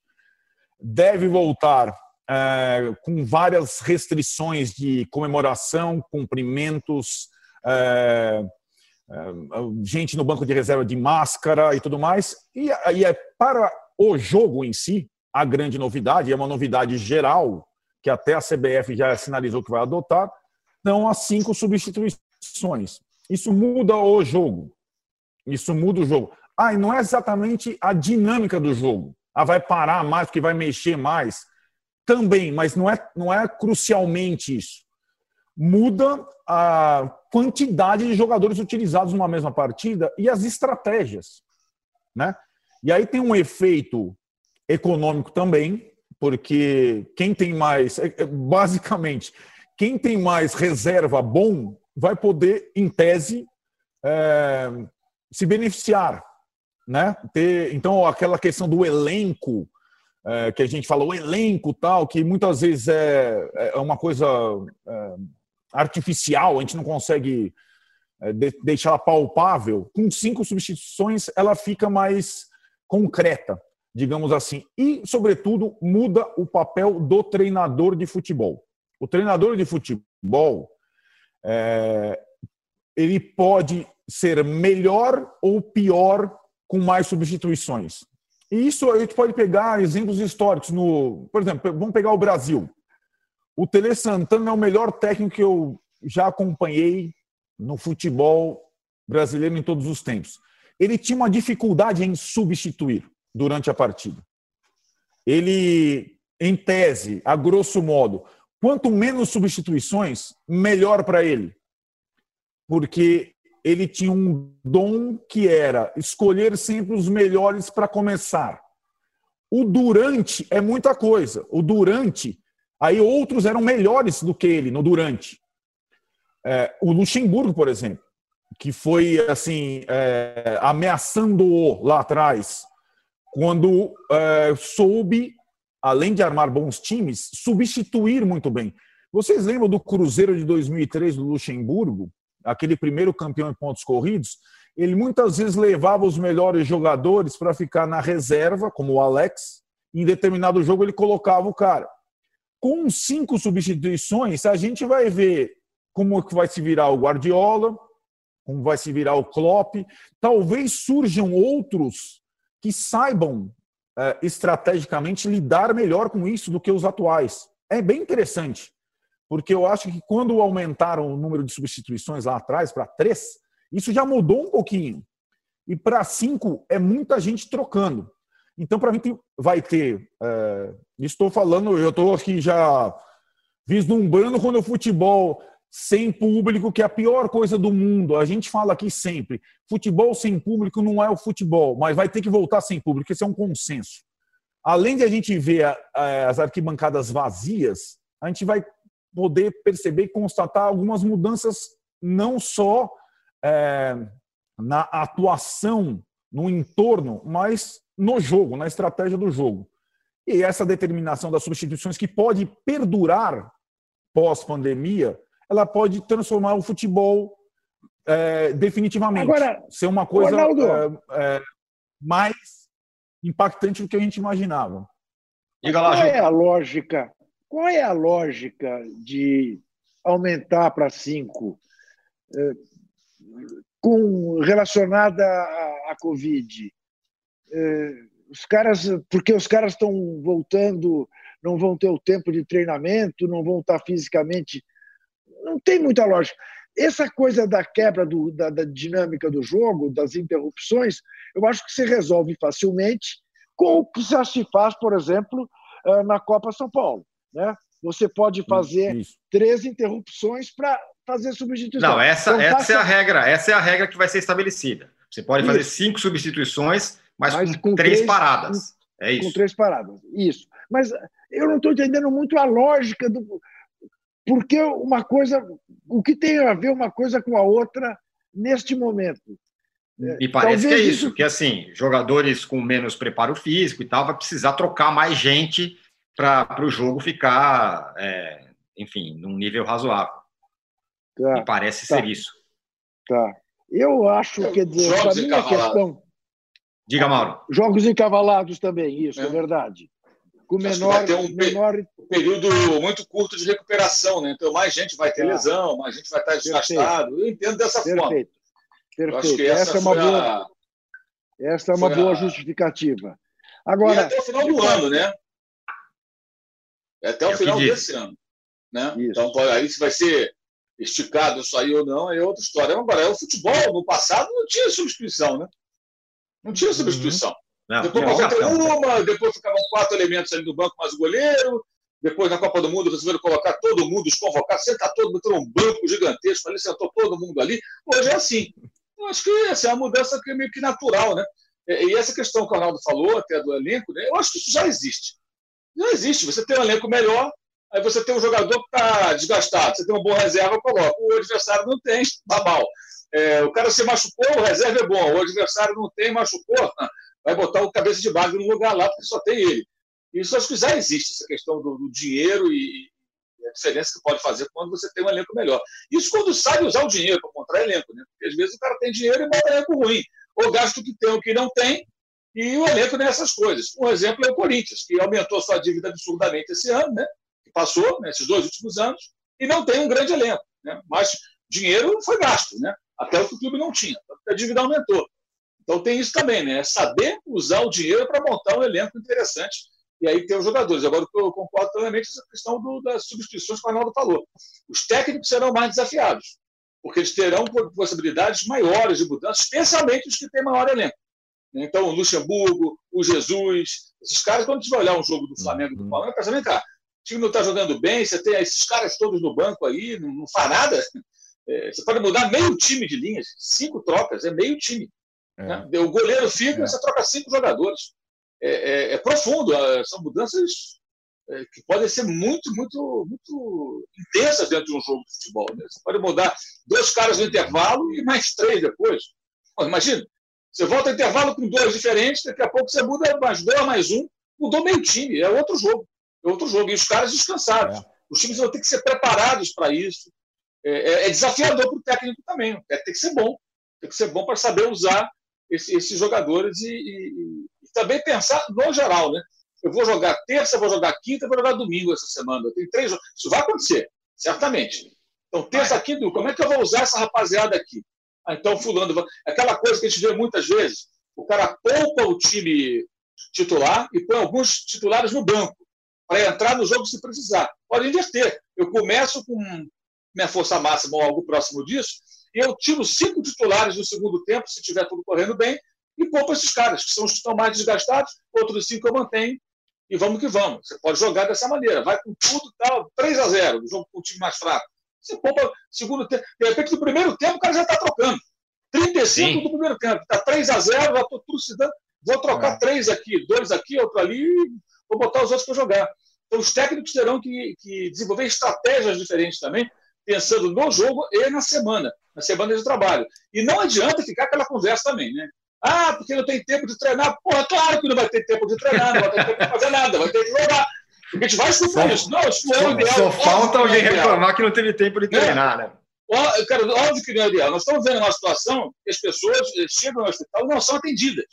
Deve voltar é, com várias restrições de comemoração, cumprimentos, é, é, gente no banco de reserva de máscara e tudo mais. E, e é para o jogo em si, a grande novidade, é uma novidade geral, que até a CBF já sinalizou que vai adotar, são as cinco substituições. Isso muda o jogo. Isso muda o jogo. Ah, e não é exatamente a dinâmica do jogo. Ah, vai parar mais, porque vai mexer mais. Também, mas não é, não é crucialmente isso. Muda a quantidade de jogadores utilizados numa mesma partida e as estratégias. Né? E aí tem um efeito econômico também, porque quem tem mais, é, é, basicamente, quem tem mais reserva bom vai poder, em tese, é, se beneficiar. Né? Ter, então, aquela questão do elenco, é, que a gente fala, o elenco tal, que muitas vezes é, é uma coisa é, artificial, a gente não consegue é, de, deixar ela palpável. Com cinco substituições, ela fica mais concreta, digamos assim. E, sobretudo, muda o papel do treinador de futebol. O treinador de futebol é, ele pode ser melhor ou pior com mais substituições. E isso a gente pode pegar exemplos históricos. No, por exemplo, vamos pegar o Brasil. O Tele Santana é o melhor técnico que eu já acompanhei no futebol brasileiro em todos os tempos. Ele tinha uma dificuldade em substituir durante a partida. Ele, em tese, a grosso modo, Quanto menos substituições, melhor para ele. Porque ele tinha um dom que era escolher sempre os melhores para começar. O durante é muita coisa. O durante, aí outros eram melhores do que ele no durante. É, o Luxemburgo, por exemplo, que foi assim é, ameaçando-o lá atrás, quando é, soube além de armar bons times, substituir muito bem. Vocês lembram do Cruzeiro de 2003 do Luxemburgo, aquele primeiro campeão em pontos corridos? Ele muitas vezes levava os melhores jogadores para ficar na reserva, como o Alex. Em determinado jogo ele colocava o cara. Com cinco substituições, a gente vai ver como vai se virar o Guardiola, como vai se virar o Klopp. Talvez surjam outros que saibam é, estrategicamente lidar melhor com isso do que os atuais. É bem interessante, porque eu acho que quando aumentaram o número de substituições lá atrás para três, isso já mudou um pouquinho. E para cinco é muita gente trocando. Então, para mim, vai ter. É, estou falando, eu estou aqui já vislumbrando quando o futebol sem público, que é a pior coisa do mundo. A gente fala aqui sempre: futebol sem público não é o futebol, mas vai ter que voltar sem público. Esse é um consenso. Além de a gente ver as arquibancadas vazias, a gente vai poder perceber e constatar algumas mudanças, não só é, na atuação, no entorno, mas no jogo, na estratégia do jogo. E essa determinação das substituições que pode perdurar pós-pandemia ela pode transformar o futebol é, definitivamente. Agora, ser uma coisa é, é, mais impactante do que a gente imaginava. Diga lá, qual é a lógica? Qual é a lógica de aumentar para cinco é, com relacionada à, à Covid? É, os caras, porque os caras estão voltando, não vão ter o tempo de treinamento, não vão estar fisicamente não tem muita lógica. Essa coisa da quebra do, da, da, dinâmica do jogo, das interrupções, eu acho que se resolve facilmente com o que já se faz, por exemplo, ah, na Copa São Paulo. Né? Você pode fazer Isso. três interrupções para fazer substituição. Não, essa, então, essa é a regra. Essa é a regra que vai ser estabelecida. Você pode Isso. fazer cinco substituições, mas, mas com, com, três, três paradas. É isso. Com três paradas. Isso. Mas eu não estou entendendo muito a lógica do. Porque uma coisa. O que tem a ver uma coisa com a outra neste momento? Me parece Talvez que é isso, isso, que assim, jogadores com menos preparo físico e tal, vai precisar trocar mais gente para o jogo ficar, é, enfim, num nível razoável. Tá, Me parece tá, ser isso. Tá. Eu acho, quer dizer, para mim a questão. Diga, Mauro. Jogos encavalados também, isso, é, é verdade. Com menor, vai ter um menor... período muito curto de recuperação, né? Então, mais gente vai ter tá. lesão, mais gente vai estar desgastado. Eu entendo dessa Perfeito. forma. Perfeito. Essa, essa, é uma boa, a... essa é uma boa a... justificativa. Agora, e até o final do ano, né? Até o é final desse ano. Né? Então, aí se vai ser esticado isso aí ou não, é outra história. Agora, o futebol, no passado, não tinha substituição, né? Não tinha substituição. Uhum. Não, depois não, uma, depois ficavam quatro elementos ali no banco, mais o goleiro. Depois, na Copa do Mundo, resolveram colocar todo mundo, os convocados, sentar todo mundo, um banco gigantesco ali, sentou todo mundo ali. Hoje é assim. Eu acho que essa é uma mudança que é meio que natural, né? E essa questão que o Arnaldo falou, até do elenco, né? eu acho que isso já existe. Já existe. Você tem um elenco melhor, aí você tem um jogador que está desgastado, você tem uma boa reserva, coloca. O adversário não tem, está mal. É, o cara se machucou, o reserva é bom. O adversário não tem, machucou, vai botar o cabeça de bagre no lugar lá, porque só tem ele. Isso acho que já existe, essa questão do, do dinheiro e, e, a diferença que pode fazer quando você tem um elenco melhor. Isso quando sabe usar o dinheiro para comprar elenco, né? Porque às vezes o cara tem dinheiro e bota elenco ruim. Ou gasta o que tem o que não tem, e o elenco nessas coisas. Um exemplo é o Corinthians, que aumentou sua dívida absurdamente esse ano, né? que passou, né, dois últimos anos, e não tem um grande elenco. Né? Mas dinheiro foi gasto, né? até o que o clube não tinha, a dívida aumentou. Então tem isso também, né? É saber usar o dinheiro para montar um elenco interessante e aí ter os jogadores. Agora, eu concordo plenamente com essa questão do, das substituições que o Arnaldo falou. Os técnicos serão mais desafiados, porque eles terão possibilidades maiores de mudança, especialmente os que têm maior elenco. Então, o Luxemburgo, o Jesus, esses caras, quando você vai olhar um jogo do Flamengo do uhum. Palmeiras, pensa, vem cá, o time não está jogando bem, você tem esses caras todos no banco aí, não, não faz nada. É, você pode mudar meio time de linhas, cinco trocas, é meio time. É. Né? O goleiro fica, é. você troca cinco jogadores. É, é, é profundo, são mudanças é, que podem ser muito, muito, muito intensas dentro de um jogo de futebol. Né? Você pode mudar dois caras no intervalo e mais três depois. Imagina, você volta intervalo com dois diferentes, daqui a pouco você muda mais dois, mais um, mudou meio time, é outro jogo. É outro jogo. E os caras descansados. É. Os times vão ter que ser preparados para isso. É, é, é desafiador para o técnico também. O técnico tem que ser bom. Tem que ser bom para saber usar esse, esses jogadores e, e, e, também pensar no geral. Né? Eu vou jogar terça, vou jogar quinta, vou jogar domingo essa semana. Eu tenho três Isso vai acontecer, certamente. Então, terça, quinta, como é que eu vou usar essa rapaziada aqui? Ah, então, fulano. Aquela coisa que a gente vê muitas vezes: o cara poupa o time titular e põe alguns titulares no banco para entrar no jogo se precisar. Pode inverter. Eu começo com minha força máxima ou algo próximo disso, eu tiro cinco titulares no segundo tempo, se tiver tudo correndo bem, e poupo esses caras, que são os que estão mais desgastados, outros cinco eu mantenho, e vamos que vamos. Você pode jogar dessa maneira, vai com tudo, tal, 3 a 0 no jogo com o time mais fraco. Você poupa segundo tempo. De repente, no primeiro tempo, o cara já está trocando. 35 Sim. do primeiro tempo. Está 3 a 0 já estou trucidando. Vou trocar é. três aqui, dois aqui, outro ali, vou botar os outros para jogar. Então, os técnicos terão que, que, desenvolver estratégias diferentes também, pensando no jogo e na semana, na semana de trabalho. E não adianta ficar aquela conversa também, né? Ah, porque não tem tempo de treinar. Porra, claro que não vai ter tempo de treinar, não vai ter tempo de fazer nada, vai ter que jogar. Porque a gente vai escutar isso. Não, isso é o ideal. Só falta alguém é reclamar que não teve tempo de né? treinar, né? né? Cara, óbvio que não é ideal. Nós estamos vendo uma situação que as pessoas eh, chegam ao hospital e não são atendidas.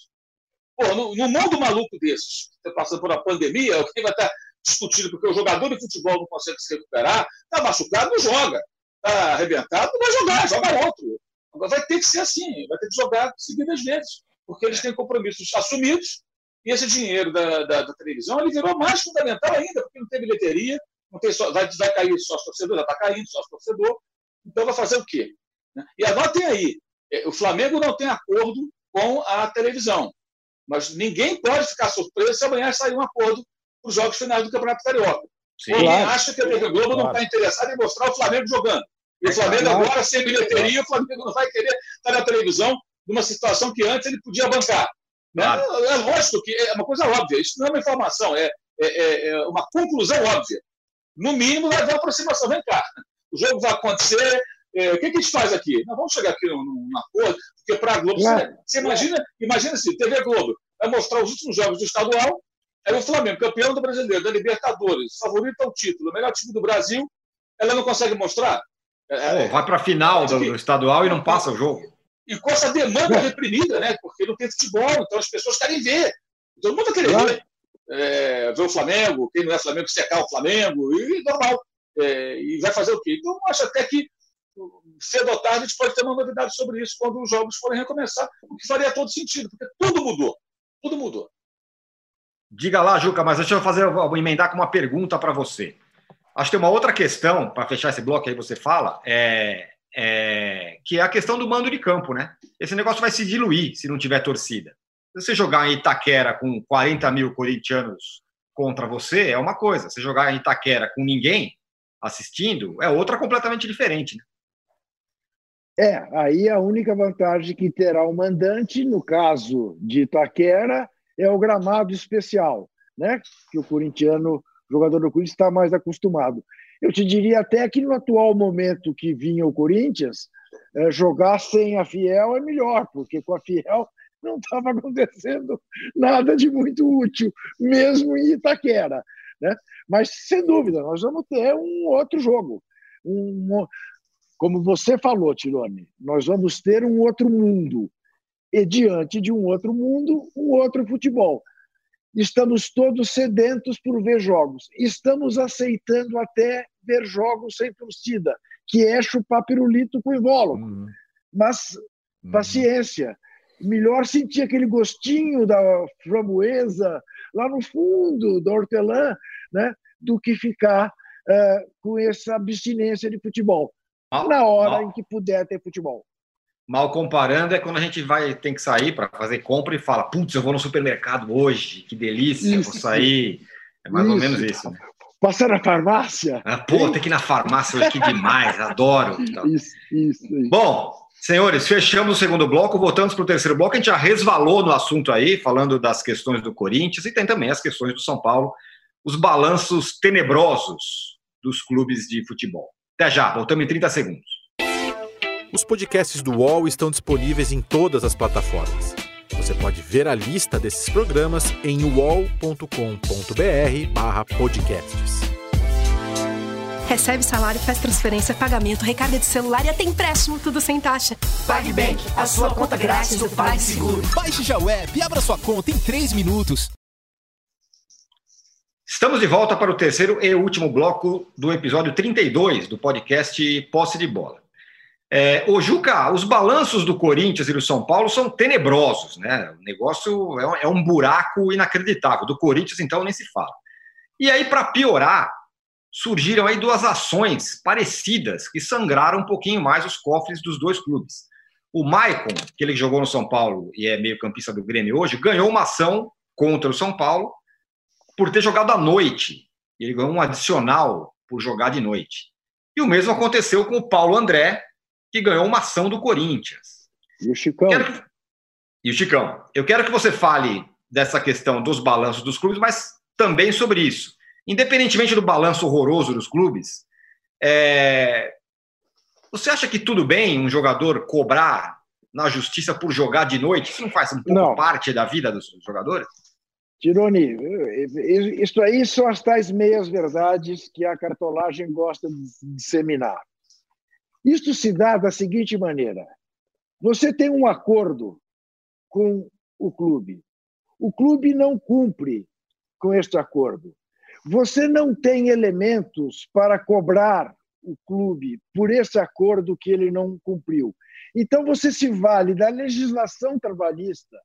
Pô, no, no mundo maluco desses, está passando por uma pandemia, alguém vai estar discutindo porque o jogador de futebol não consegue se recuperar, está machucado, não joga. Está arrebentado, não vai jogar, joga outro. Agora vai ter que ser assim, vai ter que jogar seguidas vezes, porque eles têm compromissos assumidos e esse dinheiro da, da, da, televisão ele virou mais fundamental ainda, porque não tem bilheteria, não tem só, vai, vai cair sócio torcedor, já está caindo sócio torcedor. Então vai fazer o quê? Né? E anotem aí: é, o Flamengo não tem acordo com a televisão. Mas ninguém pode ficar surpreso se amanhã sair um acordo os jogos finais do Campeonato Carioca. Sim, ninguém claro. acha que a TV Globo claro. não está interessada em mostrar o Flamengo jogando. E o Flamengo claro. agora, sem bilheteria, o Flamengo não vai querer estar na televisão numa situação que antes ele podia bancar. Né? É lógico que é uma coisa óbvia, isso não é uma informação, é, é, é, é uma conclusão óbvia. No mínimo, vai haver aproximação. Vem cá, o jogo vai acontecer, é, o que, que, a gente faz aqui? Nós vamos chegar aqui num, acordo, porque para a Globo, você, você, imagina, imagina assim, TV Globo vai mostrar os últimos jogos do estadual, é o Flamengo, campeão do brasileiro, da Libertadores, favorito ao título, o melhor time do Brasil, ela não consegue mostrar. É, é vai para a final do, do, estadual e não passa o jogo. E com essa demanda reprimida, né? Porque não tem futebol, então as pessoas querem ver. Todo mundo quer ver. É, ver o Flamengo, quem não é Flamengo, secar o Flamengo, e normal. É, e vai fazer o quê? Então, acho até que cedo ou tarde a gente pode ter uma novidade sobre isso quando os jogos forem recomeçar, o que faria todo sentido, porque tudo mudou. Tudo mudou. Diga lá, Juca, mas deixa eu fazer, vou emendar com uma pergunta para você. Acho que tem uma outra questão, para fechar esse bloco aí você fala, é, é, que é a questão do mando de campo, né? Esse negócio vai se diluir se não tiver torcida. Se você jogar em Itaquera com 40 mil corintianos contra você, é uma coisa. Se jogar em Itaquera com ninguém assistindo, é outra completamente diferente. Né? É, aí a única vantagem que terá o mandante, no caso de Itaquera, é o gramado especial, né? que o corintiano, jogador do Corinthians, está mais acostumado. Eu te diria até que no atual momento que vinha o Corinthians, é, jogar sem a Fiel é melhor, porque com a Fiel não estava acontecendo nada de muito útil, mesmo em Itaquera. Né? Mas, sem dúvida, nós vamos ter um outro jogo. Um, como você falou, Tirone, nós vamos ter um outro mundo. E diante de um outro mundo, um outro futebol. Estamos todos sedentos por ver jogos. Estamos aceitando até ver jogos sem torcida, que é chupar pirulito com invólucro. Uhum. Mas, uhum. paciência. Melhor sentir aquele gostinho da framboesa lá no fundo da hortelã, né, do que ficar uh, com essa abstinência de futebol mal, na hora mal, em que puder ter futebol. Mal comparando é quando a gente vai tem que sair para fazer compra e fala, putz, eu vou no supermercado hoje, que delícia, isso, vou sair. É mais isso. ou menos isso. Né? Passar na farmácia? Ah, pô, tem que ir na farmácia hoje, que demais, adoro. Então. Isso, isso, isso. Bom, senhores, fechamos o segundo bloco, voltamos para o terceiro bloco. A gente já resvalou no assunto aí, falando das questões do Corinthians e tem também as questões do São Paulo, os balanços tenebrosos dos clubes de futebol. Até já, voltamos em 30 segundos. Os podcasts do UOL estão disponíveis em todas as plataformas. Você pode ver a lista desses programas em uol.com.br/podcasts. Recebe salário, faz transferência, pagamento, recarga de celular e até empréstimo, tudo sem taxa. PagBank, a sua conta grátis do PagSeguro. Baixe já o app e abra sua conta em 3 minutos. Estamos de volta para o terceiro e último bloco do episódio 32 do podcast Posse de Bola. É, ô Juca, os balanços do Corinthians e do São Paulo são tenebrosos, né? O negócio é um, é um buraco inacreditável. Do Corinthians, então, nem se fala. E aí, para piorar, surgiram aí duas ações parecidas que sangraram um pouquinho mais os cofres dos dois clubes. O Maicon, que ele jogou no São Paulo e é meio campista do Grêmio hoje, ganhou uma ação contra o São Paulo por ter jogado à noite. Ele ganhou um adicional por jogar de noite. E o mesmo aconteceu com o Paulo André, que ganhou uma ação do Corinthians. E o Chicão. Que... E o Chicão. Eu quero que você fale dessa questão dos balanços dos clubes, mas também sobre isso. Independentemente do balanço horroroso dos clubes, é... você acha que tudo bem um jogador cobrar na justiça por jogar de noite? Isso não faz um pouco não. parte da vida dos jogadores? Tironi, isso aí são as tais meias-verdades que a cartolagem gosta de disseminar. Isto se dá da seguinte maneira: você tem um acordo com o clube, o clube não cumpre com este acordo. Você não tem elementos para cobrar o clube por esse acordo que ele não cumpriu. Então você se vale da legislação trabalhista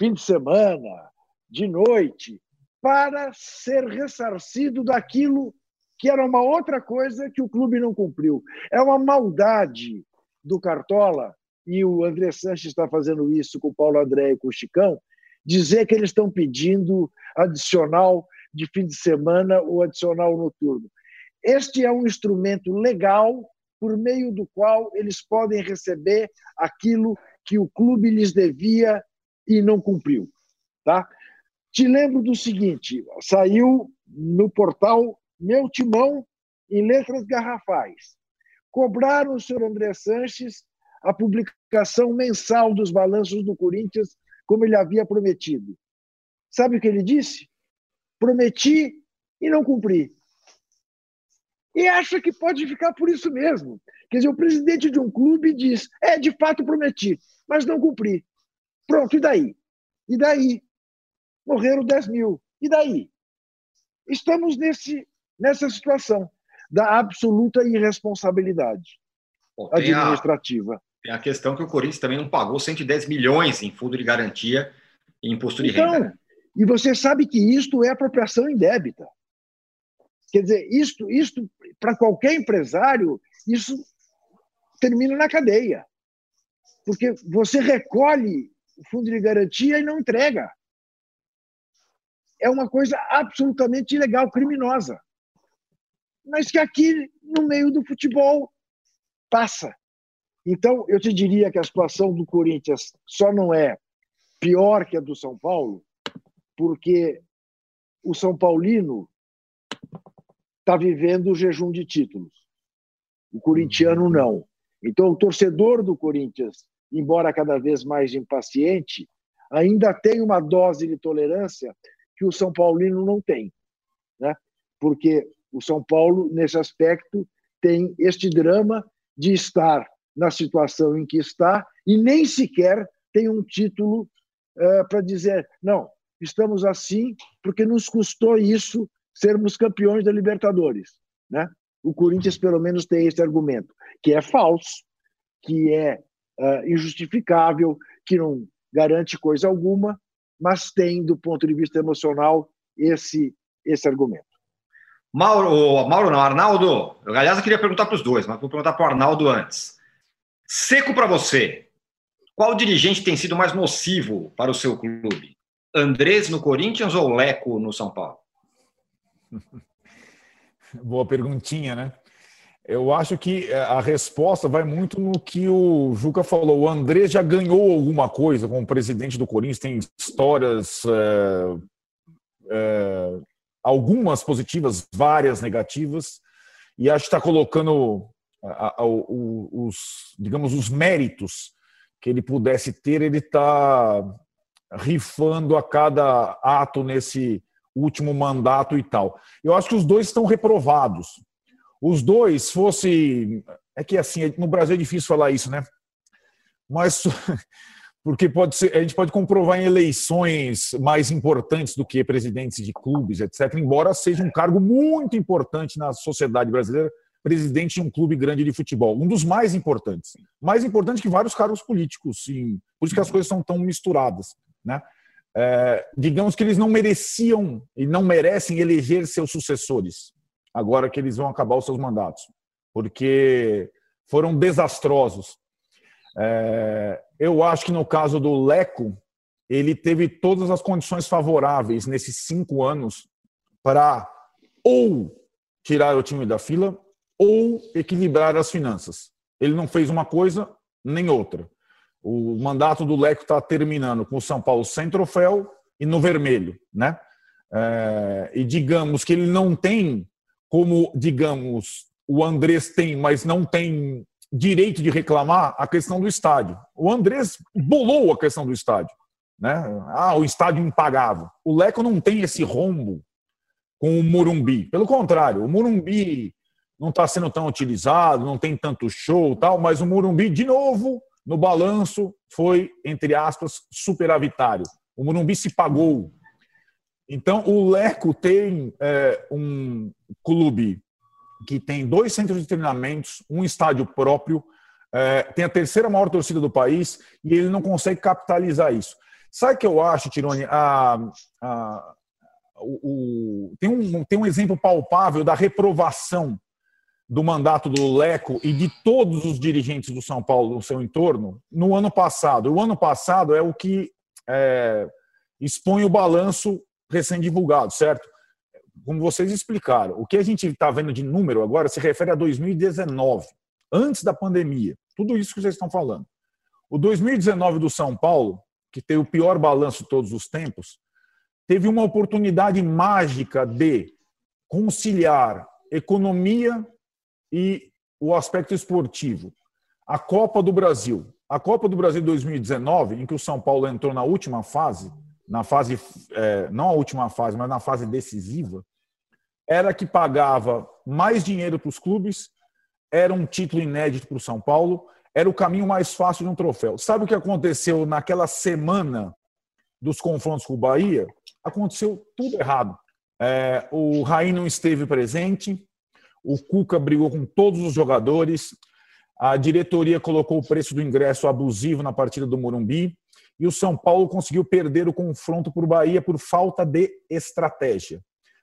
fim de semana, de noite, para ser ressarcido daquilo que era uma outra coisa que o clube não cumpriu. É uma maldade do Cartola e o André Sanches está fazendo isso com o Paulo André e com o Chicão, dizer que eles estão pedindo adicional de fim de semana ou adicional noturno. Este é um instrumento legal por meio do qual eles podem receber aquilo que o clube lhes devia e não cumpriu. Tá? Te lembro do seguinte: saiu no portal Meu Timão, em letras garrafais. Cobraram o senhor André Sanches a publicação mensal dos balanços do Corinthians, como ele havia prometido. Sabe o que ele disse? Prometi e não cumpri. E acha que pode ficar por isso mesmo. Quer dizer, o presidente de um clube diz: é, de fato prometi, mas não cumpri. Pronto, e daí? E daí? Morreram 10 mil. E daí? Estamos nesse, nessa situação da absoluta irresponsabilidade Bom, administrativa. A, tem a questão que o Corinthians também não pagou 110 milhões em fundo de garantia e imposto de então, renda. E você sabe que isto é apropriação indébita. Quer dizer, isto, isto para qualquer empresário, isso termina na cadeia. Porque você recolhe o fundo de garantia e não entrega. É uma coisa absolutamente ilegal, criminosa. Mas que aqui, no meio do futebol, passa. Então, eu te diria que a situação do Corinthians só não é pior que a do São Paulo, porque o São Paulino está vivendo o jejum de títulos. O corintiano não. Então, o torcedor do Corinthians, embora cada vez mais impaciente, ainda tem uma dose de tolerância que o São Paulino não tem. Né? Porque o São Paulo, nesse aspecto, tem este drama de estar na situação em que está e nem sequer tem um título uh, para dizer, não, estamos assim porque nos custou isso sermos campeões da Libertadores. Né? O Corinthians, pelo menos, tem esse argumento, que é falso, que é uh, injustificável, que não garante coisa alguma, mas tem, do ponto de vista emocional, esse, esse argumento. Mauro, Mauro não, Arnaldo, eu, aliás, eu queria perguntar para os dois, mas vou perguntar para o Arnaldo antes. Seco para você, qual dirigente tem sido mais nocivo para o seu clube? Andrés no Corinthians ou Leco no São Paulo? Boa perguntinha, né? Eu acho que é, a resposta vai muito no que o Juca falou. O André já ganhou alguma coisa como presidente do Corinthians, tem histórias, é, algumas positivas, várias negativas, e acho que está colocando a, a, os, digamos, os méritos que ele pudesse ter, ele está rifando a cada ato nesse último mandato e tal. Eu acho que os dois estão reprovados. Os dois fosse. É que assim, no Brasil é difícil falar isso, né? Mas. Porque pode ser, a gente pode comprovar em eleições mais importantes do que presidentes de clubes, etc., embora seja um cargo muito importante na sociedade brasileira, presidente de um clube grande de futebol. Um dos mais importantes. Mais importante que vários cargos políticos, sim. Por isso que as coisas são tão misturadas. Né? é, digamos que eles não mereciam e não merecem eleger seus sucessores, agora que eles vão acabar os seus mandatos, porque foram desastrosos. É, eu acho que no caso do Leco, ele teve todas as condições favoráveis nesses cinco anos para ou tirar o time da fila ou equilibrar as finanças. Ele não fez uma coisa nem outra. O mandato do Leco está terminando com o São Paulo sem troféu e no vermelho, né? É, e digamos que ele não tem, como digamos o Andrés tem, mas não tem direito de reclamar a questão do estádio. O Andrés bolou a questão do estádio, né? Ah, o estádio impagável. O Leco não tem esse rombo com o Morumbi. Pelo contrário, o Morumbi não está sendo tão utilizado, não tem tanto show, tal, mas o Morumbi de novo no balanço foi, entre aspas, superavitário. O Morumbi se pagou. Então, o Leco tem é, um clube que tem dois centros de treinamentos, um estádio próprio, é, tem a terceira maior torcida do país e ele não consegue capitalizar isso. Sabe o que eu acho, a, o, o, tem, um, tem um exemplo palpável da reprovação do mandato do Leco e de todos os dirigentes do São Paulo no seu entorno no ano passado. O ano passado é o que é, expõe o balanço recém-divulgado, certo? Como vocês explicaram, o que a gente está vendo de número agora se refere a 2019, antes da pandemia. Tudo isso que vocês estão falando. O 2019 do São Paulo, que tem o pior balanço de todos os tempos, teve uma oportunidade mágica de conciliar economia e o aspecto esportivo. A Copa do Brasil. A Copa do Brasil 2019, em que o São Paulo entrou na última fase, na fase, é, não a última fase, mas na fase decisiva, era que pagava mais dinheiro para os clubes, era um título inédito para o São Paulo, era o caminho mais fácil de um troféu. Sabe o que aconteceu naquela semana dos confrontos com o Bahia? Aconteceu tudo errado. É, o Raí não esteve presente, o Cuca brigou com todos os jogadores, a diretoria colocou o preço do ingresso abusivo na partida do Morumbi e o São Paulo conseguiu perder o confronto por Bahia por falta de estratégia.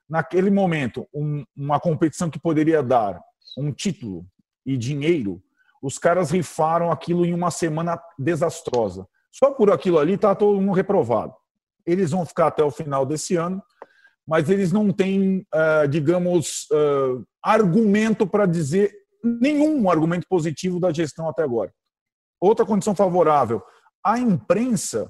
Naquele momento, um, uma competição que poderia dar um título e dinheiro, os caras rifaram aquilo em uma semana desastrosa. Só por aquilo ali está todo mundo reprovado. Eles vão ficar até o final desse ano mas eles não têm, uh, digamos, uh, argumento para dizer nenhum argumento positivo da gestão até agora. Outra condição favorável: a imprensa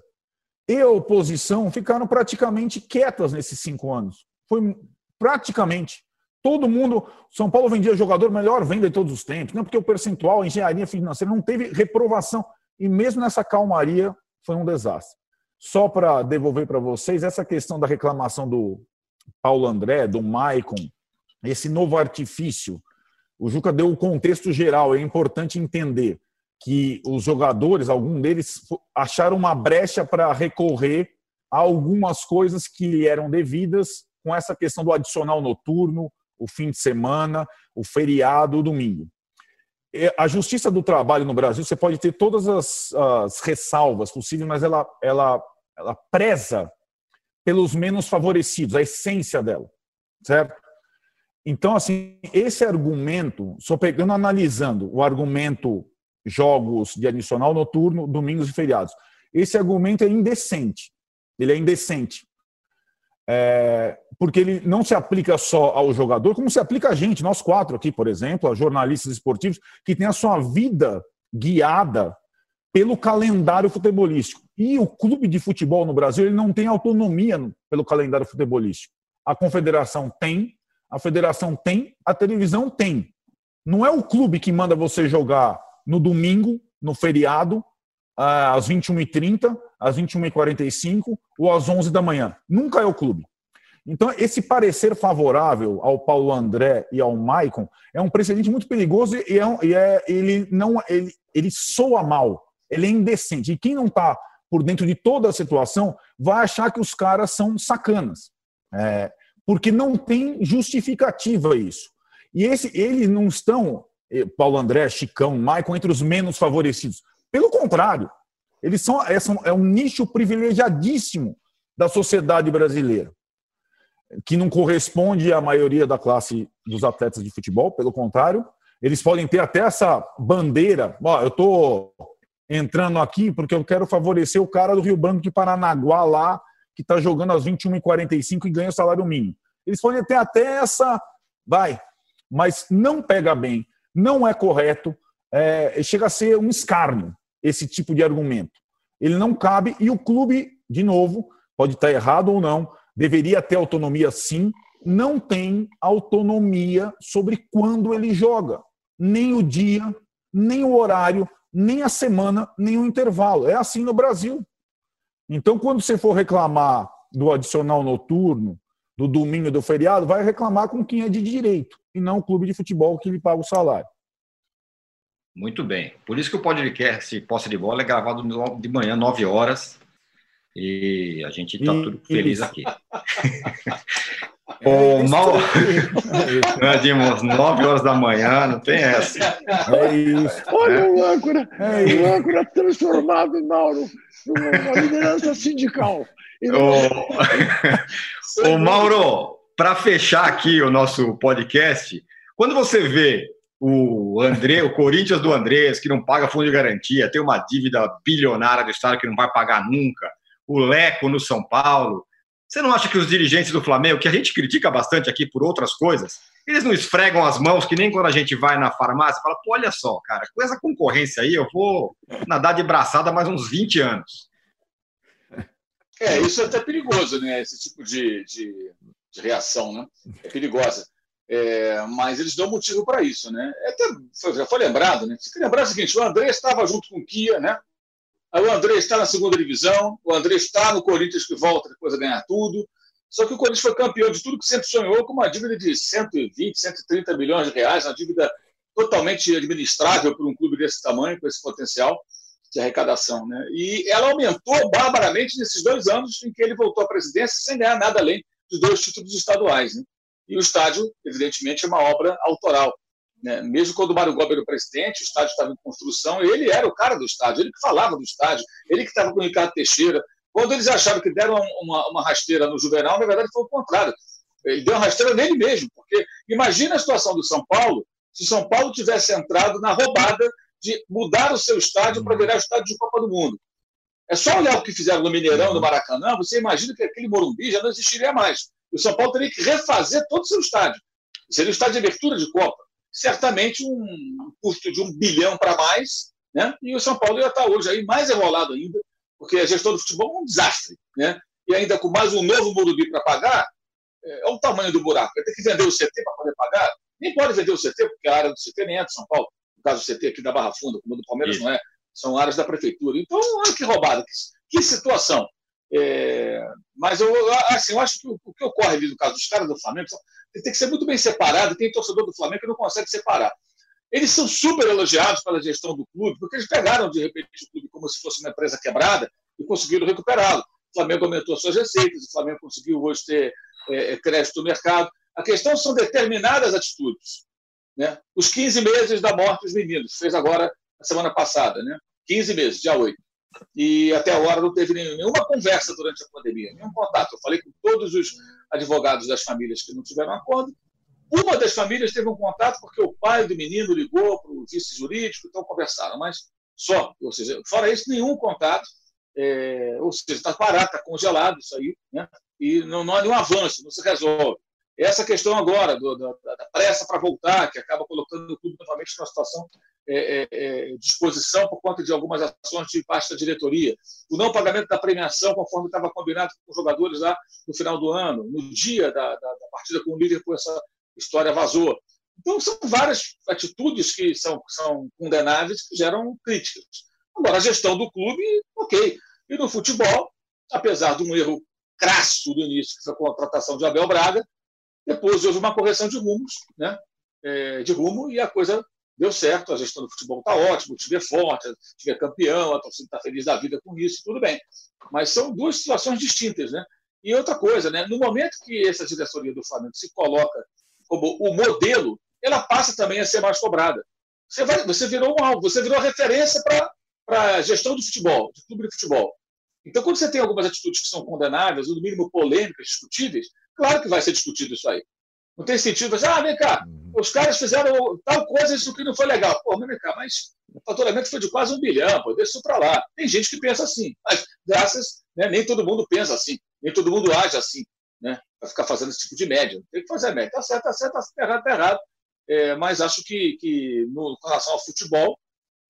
e a oposição ficaram praticamente quietas nesses cinco anos. Foi praticamente. Todo mundo. São Paulo vendia jogador melhor venda de todos os tempos, não porque o percentual, a engenharia financeira não teve reprovação. E mesmo nessa calmaria, foi um desastre. Só para devolver para vocês, essa questão da reclamação do Paulo André, do Maicon, esse novo artifício. O Juca deu o contexto geral, é importante entender que os jogadores, algum deles, acharam uma brecha para recorrer a algumas coisas que eram devidas com essa questão do adicional noturno, o fim de semana, o feriado, o domingo. A Justiça do Trabalho no Brasil, você pode ter todas as, as ressalvas possíveis, mas ela, ela, ela preza pelos menos favorecidos, a essência dela, certo? Então, assim, esse argumento, só pegando, analisando o argumento jogos de adicional noturno, domingos e feriados, esse argumento é indecente. Ele é indecente. É, porque ele não se aplica só ao jogador, como se aplica a gente, nós quatro aqui, por exemplo, a jornalistas esportivos, que têm a sua vida guiada pelo calendário futebolístico. E o clube de futebol no Brasil ele não tem autonomia pelo calendário futebolístico. A confederação tem, a federação tem, a televisão tem. Não é o clube que manda você jogar no domingo, no feriado, às 21h30, às 21h45 ou às 11 da manhã. Nunca é o clube. Então, esse parecer favorável ao Paulo André e ao Maicon é um precedente muito perigoso e, é, e é, ele, não, ele, ele soa mal, ele é indecente. E quem não está por dentro de toda a situação, vai achar que os caras são sacanas. É, porque não tem justificativa isso. E esse, eles não estão, eh, Paulo André, Chicão, Maicon, entre os menos favorecidos. Pelo contrário, eles são, é, são, é um nicho privilegiadíssimo da sociedade brasileira, que não corresponde à maioria da classe dos atletas de futebol, pelo contrário, eles podem ter até essa bandeira. Ó, eu estou entrando aqui porque eu quero favorecer o cara do Rio Branco de Paranaguá lá, que está jogando às 21h45 e ganha o salário mínimo. Eles podem ter até essa. Vai, mas não pega bem, não é correto, é, chega a ser um escárnio esse tipo de argumento. Ele não cabe e o clube, de novo, pode estar errado ou não, deveria ter autonomia sim, não tem autonomia sobre quando ele joga, nem o dia, nem o horário, nem a semana, nem o intervalo. É assim no Brasil. Então, quando você for reclamar do adicional noturno, do domingo do feriado, vai reclamar com quem é de direito e não o clube de futebol que lhe paga o salário. Muito bem. Por isso que o podcast Posse de Bola é gravado de manhã, 9 horas. E a gente está tudo feliz aqui. O é mal. É, Dimos, 9 horas da manhã, não tem essa. É isso. Olha é. o âncora, é o âncora transformado, Mauro, numa liderança sindical. Ô, Mauro, para fechar aqui o nosso podcast, quando você vê o André, o Corinthians do Andrés, que não paga fundo de garantia, tem uma dívida bilionária do Estado que não vai pagar nunca, o Leco no São Paulo. Você não acha que os dirigentes do Flamengo, que a gente critica bastante aqui por outras coisas, eles não esfregam as mãos que nem quando a gente vai na farmácia e fala, pô, olha só, cara, com essa concorrência aí eu vou nadar de braçada mais uns 20 anos. É, isso é até perigoso, né? Esse tipo de, de, de reação, né? É perigosa. É, mas eles dão motivo para isso, né? É até, já foi lembrado, né? Você tem que lembrar o seguinte: o André estava junto com o Kia, né? Aí o André está na segunda divisão, o André está no Corinthians que volta depois a ganhar tudo. Só que o Corinthians foi campeão de tudo que sempre sonhou, com uma dívida de 120, 130 milhões de reais, uma dívida totalmente administrável para um clube desse tamanho, com esse potencial de arrecadação. Né? E ela aumentou barbaramente nesses dois anos em que ele voltou à presidência sem ganhar nada além de dois títulos estaduais. Né? E o estádio, evidentemente, é uma obra autoral. Né? Mesmo quando o Mário Gobi era o presidente, o estádio estava em construção, ele era o cara do estádio, ele que falava do estádio, ele que estava com o Ricardo Teixeira. Quando eles acharam que deram uma, uma rasteira no Juvenal, na verdade foi o contrário. Ele deu uma rasteira nele mesmo, porque imagina a situação do São Paulo se o São Paulo tivesse entrado na roubada de mudar o seu estádio para virar o estádio de Copa do Mundo. É só olhar o que fizeram no Mineirão, no Maracanã, você imagina que aquele Morumbi já não existiria mais. O São Paulo teria que refazer todo o seu estádio. Seria o estádio de abertura de Copa. Certamente um custo de um bilhão para mais, né? e o São Paulo ia estar hoje aí mais enrolado ainda, porque a gestão do futebol é um desastre. Né? E ainda com mais um novo Morumbi para pagar, é, é o tamanho do buraco. Vai ter que vender o CT para poder pagar. Nem pode vender o CT, porque a área do CT nem é de São Paulo. No caso do CT aqui da Barra Funda, como o do Palmeiras Isso. não é. São áreas da prefeitura. Então, olha que roubada, que, que situação. É, mas eu, assim, eu acho que o, que ocorre ali no caso dos caras do Flamengo tem que ser muito bem separado. Tem torcedor do Flamengo que não consegue separar. Eles são super elogiados pela gestão do clube, porque eles pegaram de repente o clube como se fosse uma empresa quebrada e conseguiram recuperá-lo. O Flamengo aumentou suas receitas, o Flamengo conseguiu hoje ter é, é crédito no mercado. A questão são determinadas atitudes. Né? Os 15 meses da morte dos meninos, fez agora a semana passada, né? 15 meses, dia 8 e até agora não teve nenhuma conversa durante a pandemia, nenhum contato. Eu falei com todos os advogados das famílias que não tiveram acordo. Uma das famílias teve um contato porque o pai do menino ligou para o vice jurídico, então conversaram, mas só. Ou seja, fora isso, nenhum contato. É, ou seja, está parado, está congelado isso aí, né? e não, não há nenhum avanço, não se resolve. Essa questão agora do, da, da, pressa para voltar, que acaba colocando o clube novamente numa situação é, é, é, disposição por conta de algumas ações de parte da diretoria, o não pagamento da premiação conforme estava combinado com os jogadores lá no final do ano, no dia da, da, da partida com o Liverpool, essa história vazou. Então, são várias atitudes que são, são condenáveis que geram críticas. Agora, a gestão do clube, ok. E no futebol, apesar de um erro crasso do início, que foi a contratação de Abel Braga, depois houve uma correção de rumos, né? É, de rumo, e a coisa deu certo, a gestão do futebol está ótima, o time é forte, o time é campeão, a torcida está feliz da vida com isso, tudo bem. Mas são duas situações distintas, né? E outra coisa, né? No momento que essa diretoria do Flamengo se coloca como o modelo, ela passa também a ser mais cobrada. Você, vai, você virou um alvo, você virou referência para a gestão do futebol, do clube de futebol. Então, quando você tem algumas atitudes que são condenáveis, ou no mínimo polêmicas, discutíveis, claro que vai ser discutido isso aí. Não tem sentido você, ah, vem cá. Os caras fizeram tal coisa, isso que não foi legal. Pô, mas cá, mas o faturamento foi de quase um bilhão, pô, deixa isso para lá. Tem gente que pensa assim, mas graças, né, nem todo mundo pensa assim, nem todo mundo age assim, né, para ficar fazendo esse tipo de média. Tem que fazer média. Tá certo, tá certo, tá errado, tá errado. É, mas acho que, que no, com relação ao futebol,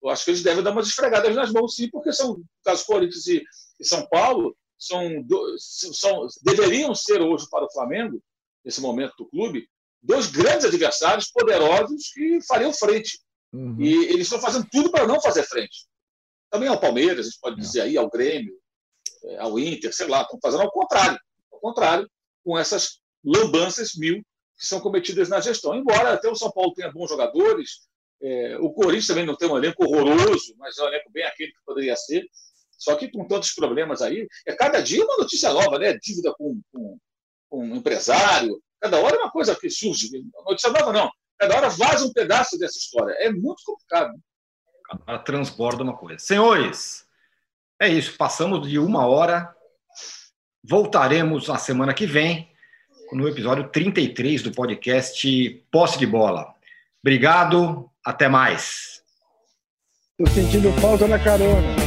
eu acho que eles devem dar umas esfregadas nas mãos, sim, porque são, no caso Corinthians e, e São Paulo, são, são, deveriam ser hoje para o Flamengo nesse momento do clube, dois grandes adversários poderosos que fariam frente. Uhum. E eles estão fazendo tudo para não fazer frente. Também ao Palmeiras, a gente pode dizer aí, ao Grêmio, é, ao Inter, sei lá, estão fazendo ao contrário. Ao contrário, com essas lambanças mil que são cometidas na gestão. Embora até o São Paulo tenha bons jogadores, é, o Corinthians também não tem um elenco horroroso, mas é um elenco bem aquele que poderia ser. Só que com tantos problemas aí, é cada dia uma notícia nova, né? Dívida com, com, um empresário. Cada hora é uma coisa que surge. Notícia nova, não. Cada hora vaza um pedaço dessa história. É muito complicado. Ela transborda uma coisa. Senhores, é isso. Passamos de uma hora. Voltaremos na semana que vem no episódio 33 do podcast Posse de Bola. Obrigado, até mais. Estou sentindo falta na carona.